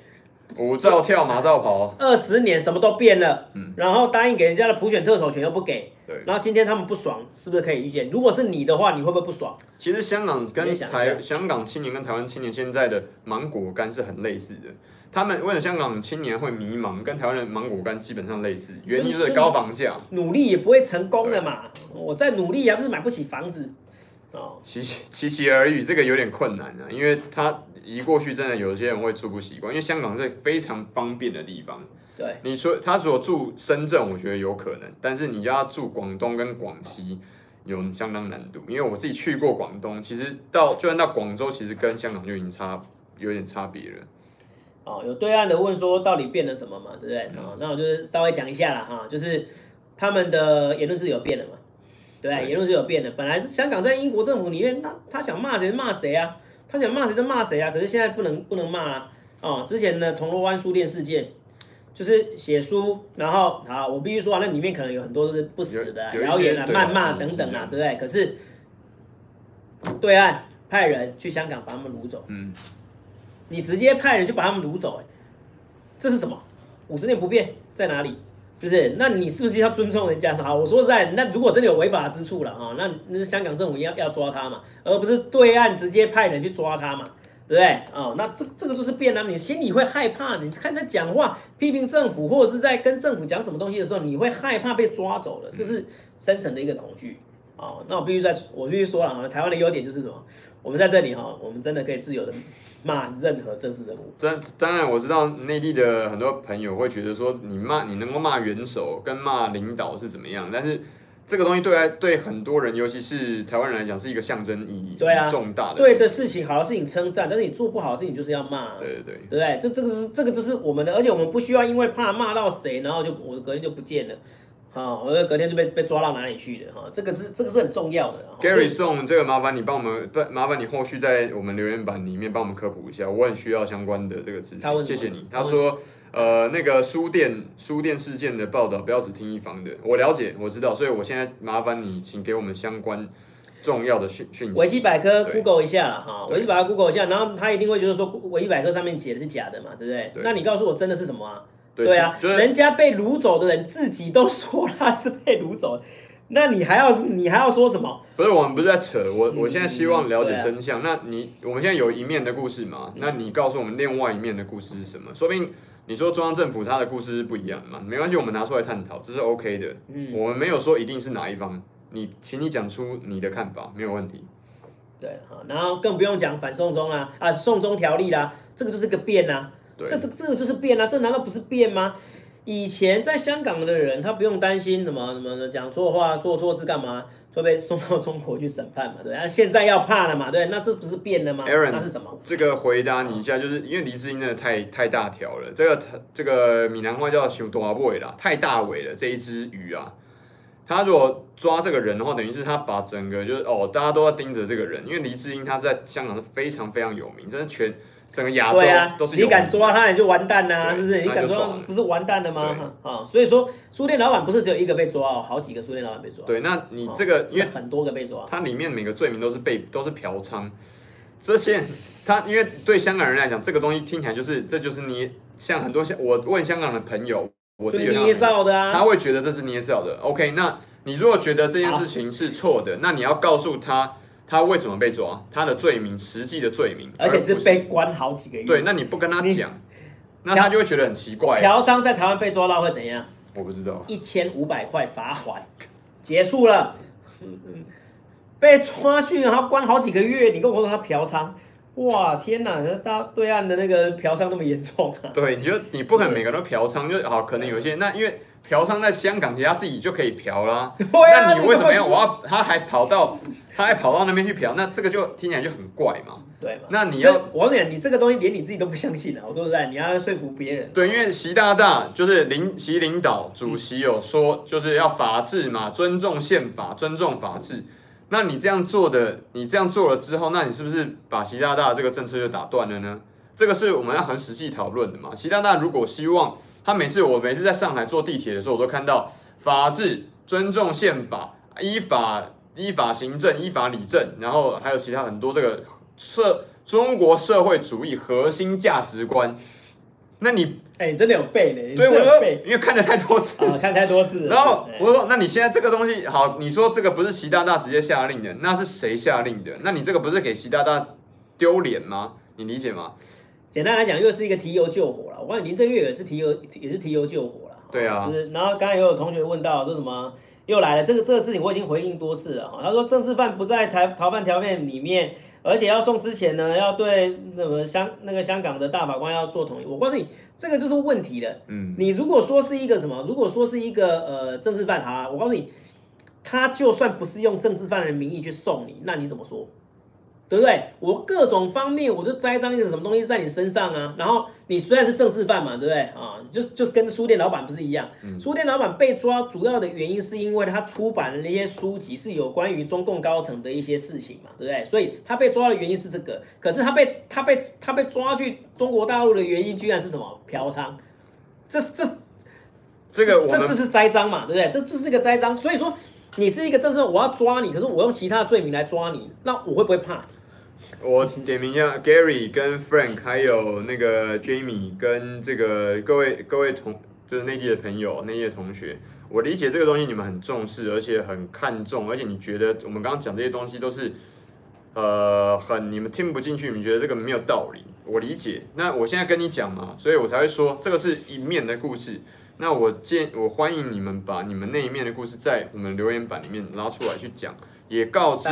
舞照跳，马照跑，二十年什么都变了，嗯，然后答应给人家的普选特首权又不给，对，然后今天他们不爽，是不是可以预见？如果是你的话，你会不会不爽？其实香港跟台香港青年跟台湾青年现在的芒果干是很类似的，他们为了香港青年会迷茫，跟台湾的芒果干基本上类似，原因就是高房价，努力也不会成功的嘛，我再努力还不是买不起房子，哦，其其其而已，这个有点困难啊，因为他。移过去真的有些人会住不习惯，因为香港是非常方便的地方。对，你说他如果住深圳，我觉得有可能，但是你要住广东跟广西有相当难度。因为我自己去过广东，其实到就算到广州，其实跟香港就已经差有点差别了。哦，有对岸的问说到底变了什么嘛，对不对？嗯、哦，那我就是稍微讲一下了哈，就是他们的言论自由变了嘛，对，对言论自由变了。本来是香港在英国政府里面，他他想骂谁骂谁啊。他想骂谁就骂谁啊！可是现在不能不能骂啊！哦，之前的铜锣湾书店事件，就是写书，然后啊，我必须说啊，那里面可能有很多都是不实的谣言啊、谩骂等等啊，对不对？可是对岸派人去香港把他们掳走，嗯，你直接派人去把他们掳走，哎，这是什么？五十年不变在哪里？是不是？那你是不是要尊重人家？好，我说实在，那如果真的有违法之处了啊，那那是香港政府要要抓他嘛，而不是对岸直接派人去抓他嘛，对不对？哦，那这这个就是变了，你心里会害怕。你看在讲话批评政府，或者是在跟政府讲什么东西的时候，你会害怕被抓走了，这是深层的一个恐惧。哦，那我必须在，我必须说了啊，台湾的优点就是什么？我们在这里哈，我们真的可以自由的。骂任何政治人物，当当然我知道内地的很多朋友会觉得说，你骂你能够骂元首跟骂领导是怎么样，但是这个东西对对很多人，尤其是台湾人来讲，是一个象征意义，对啊，重大的对的事情，好的事情称赞，但是你做不好的事情就是要骂，对对对，对不对？这这个是这个就是我们的，而且我们不需要因为怕骂到谁，然后就我隔天就不见了。啊，我隔天就被被抓到哪里去的哈，这个是这个是很重要的。Gary 送这个麻烦你帮我们，不麻烦你后续在我们留言板里面帮我们科普一下，我很需要相关的这个资讯。谢谢你。他说，呃，那个书店书店事件的报道不要只听一方的，我了解，我知道，所以我现在麻烦你，请给我们相关重要的讯讯息。维基百科 Google 一下哈，维基百科 Google 一下，然后他一定会觉得说维基百科上面写的是假的嘛，对不对？对，那你告诉我真的是什么啊？对，对啊，就是、人家被掳走的人自己都说他是被掳走，那你还要你还要说什么？不是我们不是在扯，我我现在希望了解真相。嗯啊、那你我们现在有一面的故事嘛？那你告诉我们另外一面的故事是什么？说不定你说中央政府他的故事是不一样的嘛？没关系，我们拿出来探讨，这是 OK 的。嗯，我们没有说一定是哪一方，你请你讲出你的看法，没有问题。对，好，然后更不用讲反送中啦，啊，送中条例啦，这个就是个变啊。对这这这个就是变啊！这难道不是变吗？以前在香港的人，他不用担心什么什么的讲错话、做错事干嘛，会被送到中国去审判嘛？对，那现在要怕了嘛？对，那这不是变了吗？Aaron，那是什么？这个回答你一下，就是因为黎智英真的太太大条了。这个这个闽南话叫“修大尾”啦，太大尾了。这一只鱼啊，他如果抓这个人的话，等于是他把整个就是哦，大家都要盯着这个人，因为黎智英他在香港是非常非常有名，真的全。整个亚洲对啊，都是你敢抓他，你就完蛋呐、啊，是不是？你敢抓，不是完蛋了吗？啊、哦，所以说书店老板不是只有一个被抓哦，好几个书店老板被抓。对，那你这个、哦、因为很多个被抓，它里面每个罪名都是被都是嫖娼，这些他因为对香港人来讲，这个东西听起来就是这就是捏，像很多像我问香港的朋友，我自己捏造的啊，他会觉得这是捏造的。OK，那你如果觉得这件事情是错的，那你要告诉他。他为什么被抓？他的罪名，实际的罪名，而且是被关好几个月。对，那你不跟他讲，那他就会觉得很奇怪。嫖娼在台湾被抓到会怎样？我不知道。一千五百块罚款，结束了。被抓去然后关好几个月，你跟我说他嫖娼？哇，天哪！那大对岸的那个嫖娼那么严重啊？对，你就你不可能每个人都嫖娼，就好可能有些那因为。嫖娼在香港，其实他自己就可以嫖啦。对啊，那你为什么要我要他还跑到他还跑到那边去嫖？那这个就听起来就很怪嘛。对嘛？那你要我跟你讲，你这个东西连你自己都不相信了。我说实在，你要说服别人。对，因为习大大就是领习领导主席有说，就是要法治嘛，尊重宪法，尊重法治。那你这样做的，你这样做了之后，那你是不是把习大大这个政策就打断了呢？这个是我们要很实际讨论的嘛。习大大如果希望。他每次，我每次在上海坐地铁的时候，我都看到法治、尊重宪法、依法依法行政、依法理政，然后还有其他很多这个社中国社会主义核心价值观。那你哎、欸，你真的有背呢？对，我说因为看了太多次，啊、看太多次。然后我说，那你现在这个东西好，你说这个不是习大大直接下令的，那是谁下令的？那你这个不是给习大大丢脸吗？你理解吗？简单来讲，又是一个提油救火了。我发现林正月也是提油，也是提油救火了。对啊，就是，然后刚才也有同学问到说什么又来了，这个这个事情我已经回应多次了哈。他说政治犯不在台逃犯条件里面，而且要送之前呢，要对那么香那个香港的大法官要做同意。我告诉你，这个就是问题了。嗯，你如果说是一个什么，如果说是一个呃政治犯啊，我告诉你，他就算不是用政治犯的名义去送你，那你怎么说？对不对？我各种方面我就栽赃一个什么东西在你身上啊，然后你虽然是政治犯嘛，对不对啊？就就跟书店老板不是一样？嗯、书店老板被抓主要的原因是因为他出版的那些书籍是有关于中共高层的一些事情嘛，对不对？所以他被抓的原因是这个。可是他被他被他被抓去中国大陆的原因居然是什么？嫖娼？这这这个这这是栽赃嘛，对不对？这这是一个栽赃。所以说你是一个政治，我要抓你，可是我用其他的罪名来抓你，那我会不会怕？我点名一下，Gary 跟 Frank，还有那个 Jamie 跟这个各位各位同就是内地的朋友、内地的同学，我理解这个东西你们很重视，而且很看重，而且你觉得我们刚刚讲这些东西都是呃很你们听不进去，你觉得这个没有道理，我理解。那我现在跟你讲嘛，所以我才会说这个是一面的故事。那我建我欢迎你们把你们那一面的故事在我们留言板里面拉出来去讲。也告知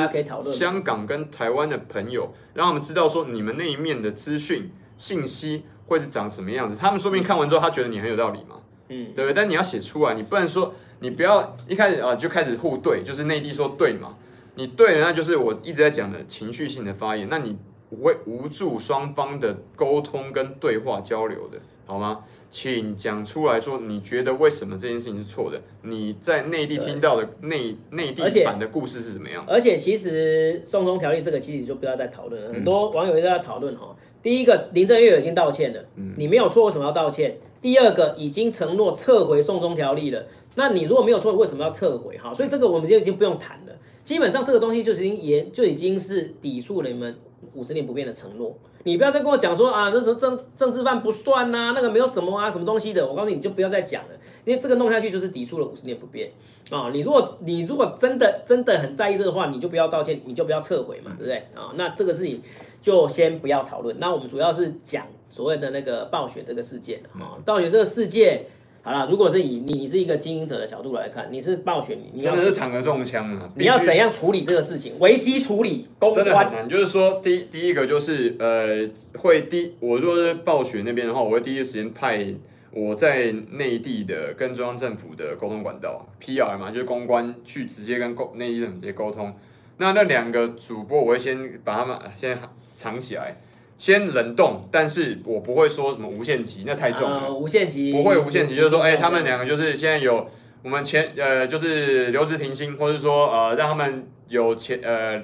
香港跟台湾的朋友，让他们知道说你们那一面的资讯信息会是长什么样子。他们说不定看完之后，他觉得你很有道理嘛，嗯，对不对？但你要写出来，你不能说你不要一开始啊就开始互对，就是内地说对嘛，你对了，那就是我一直在讲的情绪性的发言，那你不会无助双方的沟通跟对话交流的。好吗？请讲出来说，你觉得为什么这件事情是错的？你在内地听到的内内地版的故事是怎么样？而且其实送中条例这个其实就不要再讨论了，嗯、很多网友都在讨论哈。第一个，林正月娥已经道歉了，嗯、你没有错，为什么要道歉？第二个，已经承诺撤回送中条例了，那你如果没有错，为什么要撤回？哈，所以这个我们就已经不用谈了。基本上这个东西就已经也就已经是抵触了你们五十年不变的承诺。你不要再跟我讲说啊，那时候政政治犯不算呐、啊，那个没有什么啊，什么东西的。我告诉你，你就不要再讲了，因为这个弄下去就是抵触了五十年不变啊。你如果你如果真的真的很在意这个话，你就不要道歉，你就不要撤回嘛，对不对啊？那这个事情就先不要讨论。那我们主要是讲所谓的那个暴雪这个事件啊，暴雪这个事件。好了，如果是以你是一个经营者的角度来看，你是暴雪，你真的是躺着中枪啊！你要怎样处理这个事情？危机处理，公关真的很难。就是说，第一第一个就是呃，会第我如果是暴雪那边的话，我会第一时间派我在内地的跟中央政府的沟通管道 PR 嘛，就是公关去直接跟内地政府直接沟通。那那两个主播，我会先把他们先藏起来。先冷冻，但是我不会说什么无限期，那太重了。呃、无限期不会无限期，就是说，哎、欸，他们两个就是现在有我们前呃，就是留职停薪，或者说呃，让他们有钱呃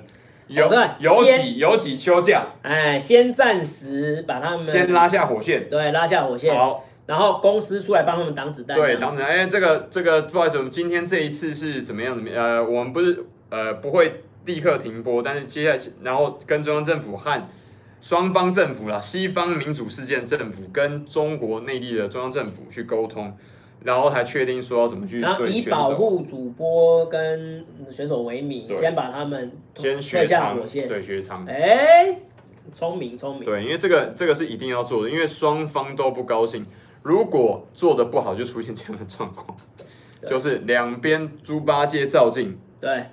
有有几有几休假，哎，先暂时把他们先拉下火线。对拉下火线，好，然后公司出来帮他们挡子弹。对，挡子弹，哎，这个这个不好意思，我们今天这一次是怎么样怎么样？呃，我们不是呃不会立刻停播，但是接下来然后跟中央政府和双方政府啦，西方民主事件政府跟中国内地的中央政府去沟通，然后才确定说要怎么去然后以保护主播跟选手为名，对先把他们先雪退下藏火，线。对雪藏。哎，聪明聪明。对，因为这个这个是一定要做的，因为双方都不高兴。如果做的不好，就出现这样的状况，就是两边猪八戒照镜。对，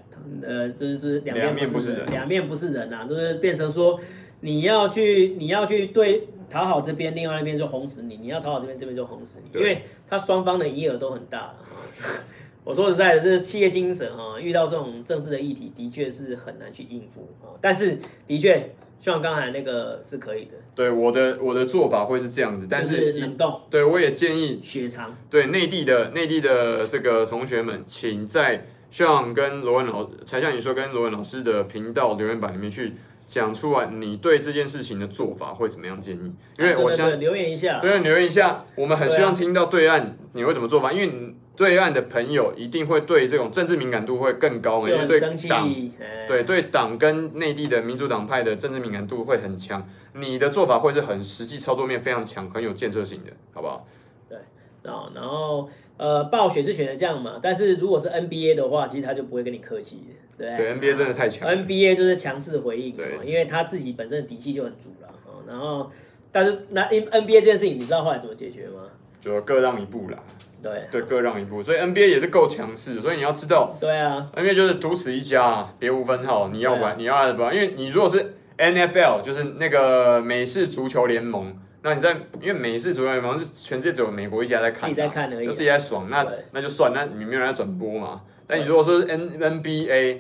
呃，就是两两面面不是不是人两面不是人啊，就是变成说你要去你要去对讨好这边，另外一边就哄死你；你要讨好这边，这边就哄死你。因为他双方的营业额都很大。我说实在的，这是企业经营者哈，遇到这种政治的议题，的确是很难去应付啊。但是的确，像刚才那个是可以的，对，我的我的做法会是这样子，但就是冷冻对我也建议血肠。对内地的内地的这个同学们，请在像跟罗文老才像你说跟罗文老师的频道留言板里面去讲出来，你对这件事情的做法会怎么样建议？因为我想留言一下，对留言一下，我们很希望听到对岸你会怎么做法，因为对岸的朋友一定会对这种政治敏感度会更高嘛，因为对党。，哎对对，党跟内地的民主党派的政治敏感度会很强，你的做法会是很实际操作面非常强，很有建设性的，好不好？对，然后，然后呃，暴雪是选择这样嘛，但是如果是 NBA 的话，其实他就不会跟你客气，对不对对，NBA 真的太强。了。NBA 就是强势回应，对。哦因为他自己本身的底气就很足了，哦然后但是那 N NBA 这件事情，你知道后来怎么解决吗？就各让一步啦，对。对，各让一步，所以 NBA 也是够强势，所以你要知道对啊，，NBA 就是独此一家啊，别无分号，你要玩，你要爱不玩，因为你如果是 NFL，就是那个美式足球联盟，那你在因为美式足球联盟是全世界只有美国一家在看啊，自己在看而已就自己在爽，那那就算，那你没有人在转播嘛。但你如果说是 N NBA，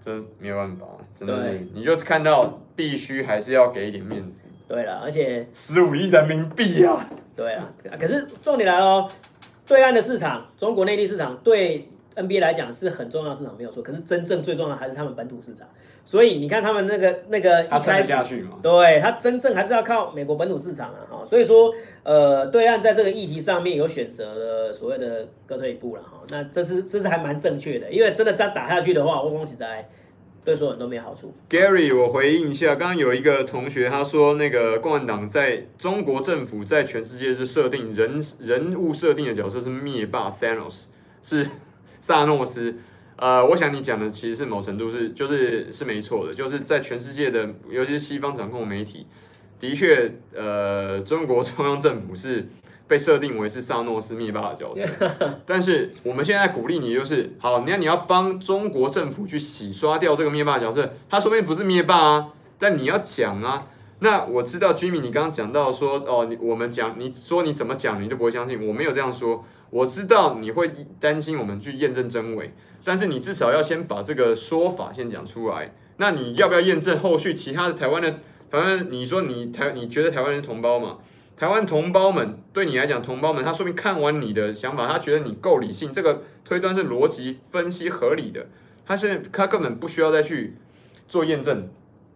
这没有办法，真的，你就看到必须还是要给一点面子，对了，而且十五亿人民币啊！对啊，可是重点来了哦，对岸的市场，中国内地市场对 NBA 来讲是很重要的市场，没有错。可是真正最重要的还是他们本土市场，所以你看他们那个那个一开始下去嘛？对他真正还是要靠美国本土市场啊，哈，所以说，呃，对岸在这个议题上面有选择了所谓的各退一步了，哈，那这是这是还蛮正确的，因为真的这样打下去的话，我恭喜在对所有人都没有好处。Gary，我回应一下，刚刚有一个同学他说，那个共产党在中国政府在全世界是设定人人物设定的角色是灭霸 Thanos，是萨诺斯。呃，我想你讲的其实是某程度是就是是没错的，就是在全世界的，尤其是西方掌控媒体，的确，呃，中国中央政府是被设定为是萨诺斯灭霸的角色。但是我们现在鼓励你，就是好，你看你要帮中国政府去洗刷掉这个灭霸角色，他说不定不是灭霸啊，但你要讲啊。那我知道 Jimmy，你刚刚讲到说，哦，你我们讲，你说你怎么讲，你都不会相信，我没有这样说。我知道你会担心我们去验证真伪，但是你至少要先把这个说法先讲出来。那你要不要验证后续其他的台湾的台湾？你说你台你觉得台湾人是同胞嘛？台湾同胞们对你来讲，同胞们，他说明看完你的想法，他觉得你够理性，这个推断是逻辑分析合理的，他是他根本不需要再去做验证，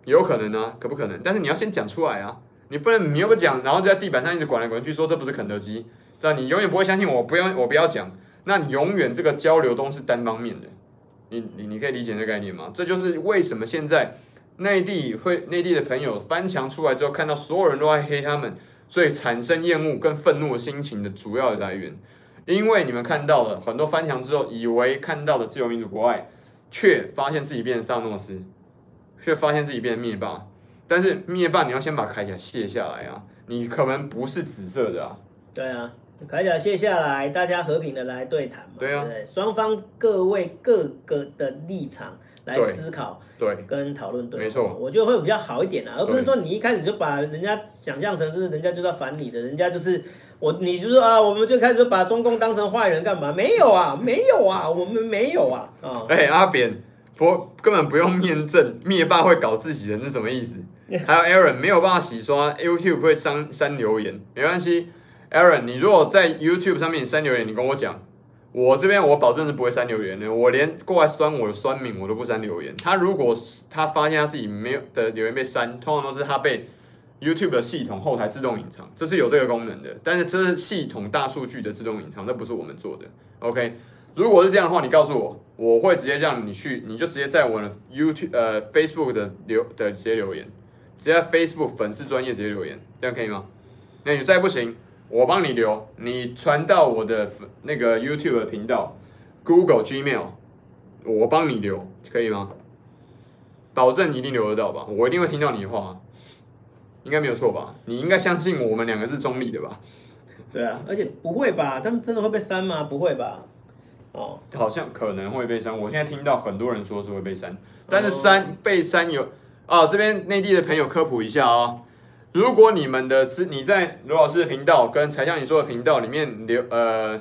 有可能啊，可不可能？但是你要先讲出来啊，你不能你又不讲，然后就在地板上一直滚来滚去，说这不是肯德基，这样你永远不会相信我，不要我不要讲，那你永远这个交流都是单方面的，你你你可以理解这个概念吗？这就是为什么现在内地会内地的朋友翻墙出来之后，看到所有人都在黑他们。所以产生厌恶跟愤怒的心情的主要来源，因为你们看到了很多翻墙之后，以为看到的自由民主国外，却发现自己变成萨诺斯，却发现自己变成灭霸。但是灭霸你要先把铠甲卸下来啊，你可能不是紫色的啊。对啊，铠甲卸下来，大家和平的来对谈嘛。对啊，对，双方各位各个的立场来思考，对，跟讨论，对，没错，我觉得会比较好一点啊，而不是说你一开始就把人家想象成是人家就是要反你的，人家就是我，你就说啊，我们就开始就把中共当成坏人干嘛？没有啊，没有啊，我们没有啊，啊，哎、欸，阿扁不根本不用面证，灭霸会搞自己人是什么意思？还有 Aaron 没有办法洗刷 YouTube 会删删留言，没关系，Aaron，你如果在 YouTube 上面删留言，你跟我讲。我这边我保证是不会删留言的，我连过来酸我的酸民我都不删留言。他如果他发现他自己没有的留言被删，通常都是他被 YouTube 的系统后台自动隐藏，这是有这个功能的。但是这是系统大数据的自动隐藏，这不是我们做的。OK，如果是这样的话，你告诉我，我会直接让你去，你就直接在我的 YouTube 呃 Facebook 的留的直接留言，直接 Facebook 粉丝专业直接留言，这样可以吗？那你再不行。我帮你留，你传到我的那个 YouTube 的频道，Google Gmail，我帮你留，可以吗？保证一定留得到吧？我一定会听到你的话，应该没有错吧？你应该相信我们两个是中立的吧？对啊，而且不会吧？他们真的会被删吗？不会吧？哦，好像可能会被删。我现在听到很多人说是会被删，但是删被删有啊，这边内地的朋友科普一下啊、哦。如果你们的资你在罗老师的频道跟才向你说的频道里面留呃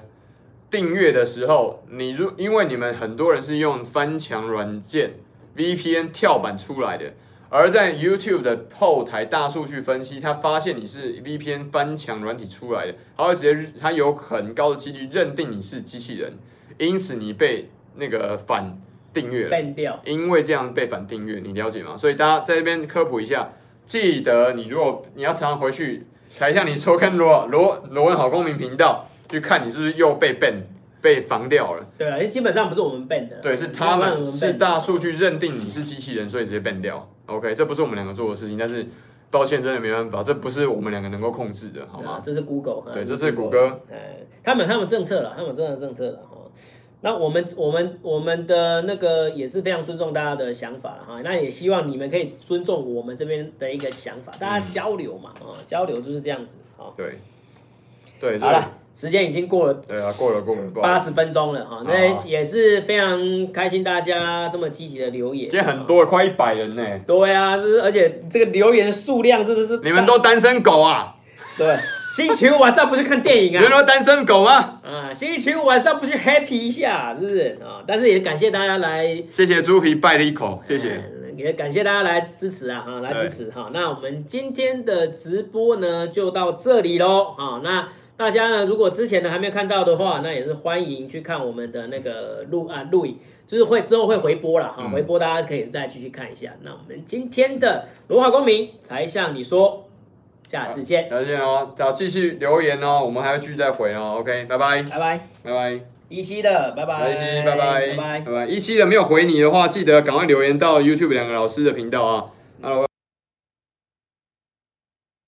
订阅的时候，你如因为你们很多人是用翻墙软件 VPN 跳板出来的，而在 YouTube 的后台大数据分析，他发现你是 VPN 翻墙软体出来的，他会直接他有很高的几率认定你是机器人，因此你被那个反订阅了，因为这样被反订阅，你了解吗？所以大家在这边科普一下。记得你如果你要常常回去，才像你说跟罗罗罗文好公民频道去看你是不是又被 ban 被防掉了。对啊，因为基本上不是我们 ban 的，对，是他们是大数据认定你是机器人，所以直接 ban 掉。OK，这不是我们两个做的事情，但是抱歉，真的没办法，这不是我们两个能够控制的，好吗？这是 Google，对，这是谷歌，哎，他们他们政策了，他们真的政策了。那我们我们我们的那个也是非常尊重大家的想法哈，那也希望你们可以尊重我们这边的一个想法，大家交流嘛，啊、嗯，交流就是这样子，好，对，对，好了，时间已经过了，对啊，过了过了八十分钟了哈，那也是非常开心大家这么积极的留言，今天很多，快一百人呢，对啊，就是而且这个留言数量真的是，你们都单身狗啊，对。星期五晚上不是看电影啊？有没有单身狗吗？啊，星期五晚上不去 happy 一下，是不是啊？但是也感谢大家来，谢谢猪皮拜了一口，谢谢，也感谢大家来支持啊，哈，来支持哈。那我们今天的直播呢，就到这里喽，啊，那大家呢，如果之前呢还没有看到的话，那也是欢迎去看我们的那个录啊录影，就是会之后会回播了哈，回播大家可以再继续看一下。那我们今天的罗华公民才向你说。下次见，再见哦！要继续留言哦，我们还要继续再回哦。OK，拜拜，拜拜，拜拜。一期的，拜拜。一期，拜拜，拜拜。一期的没有回你的话，记得赶快留言到 YouTube 两个老师的频道啊。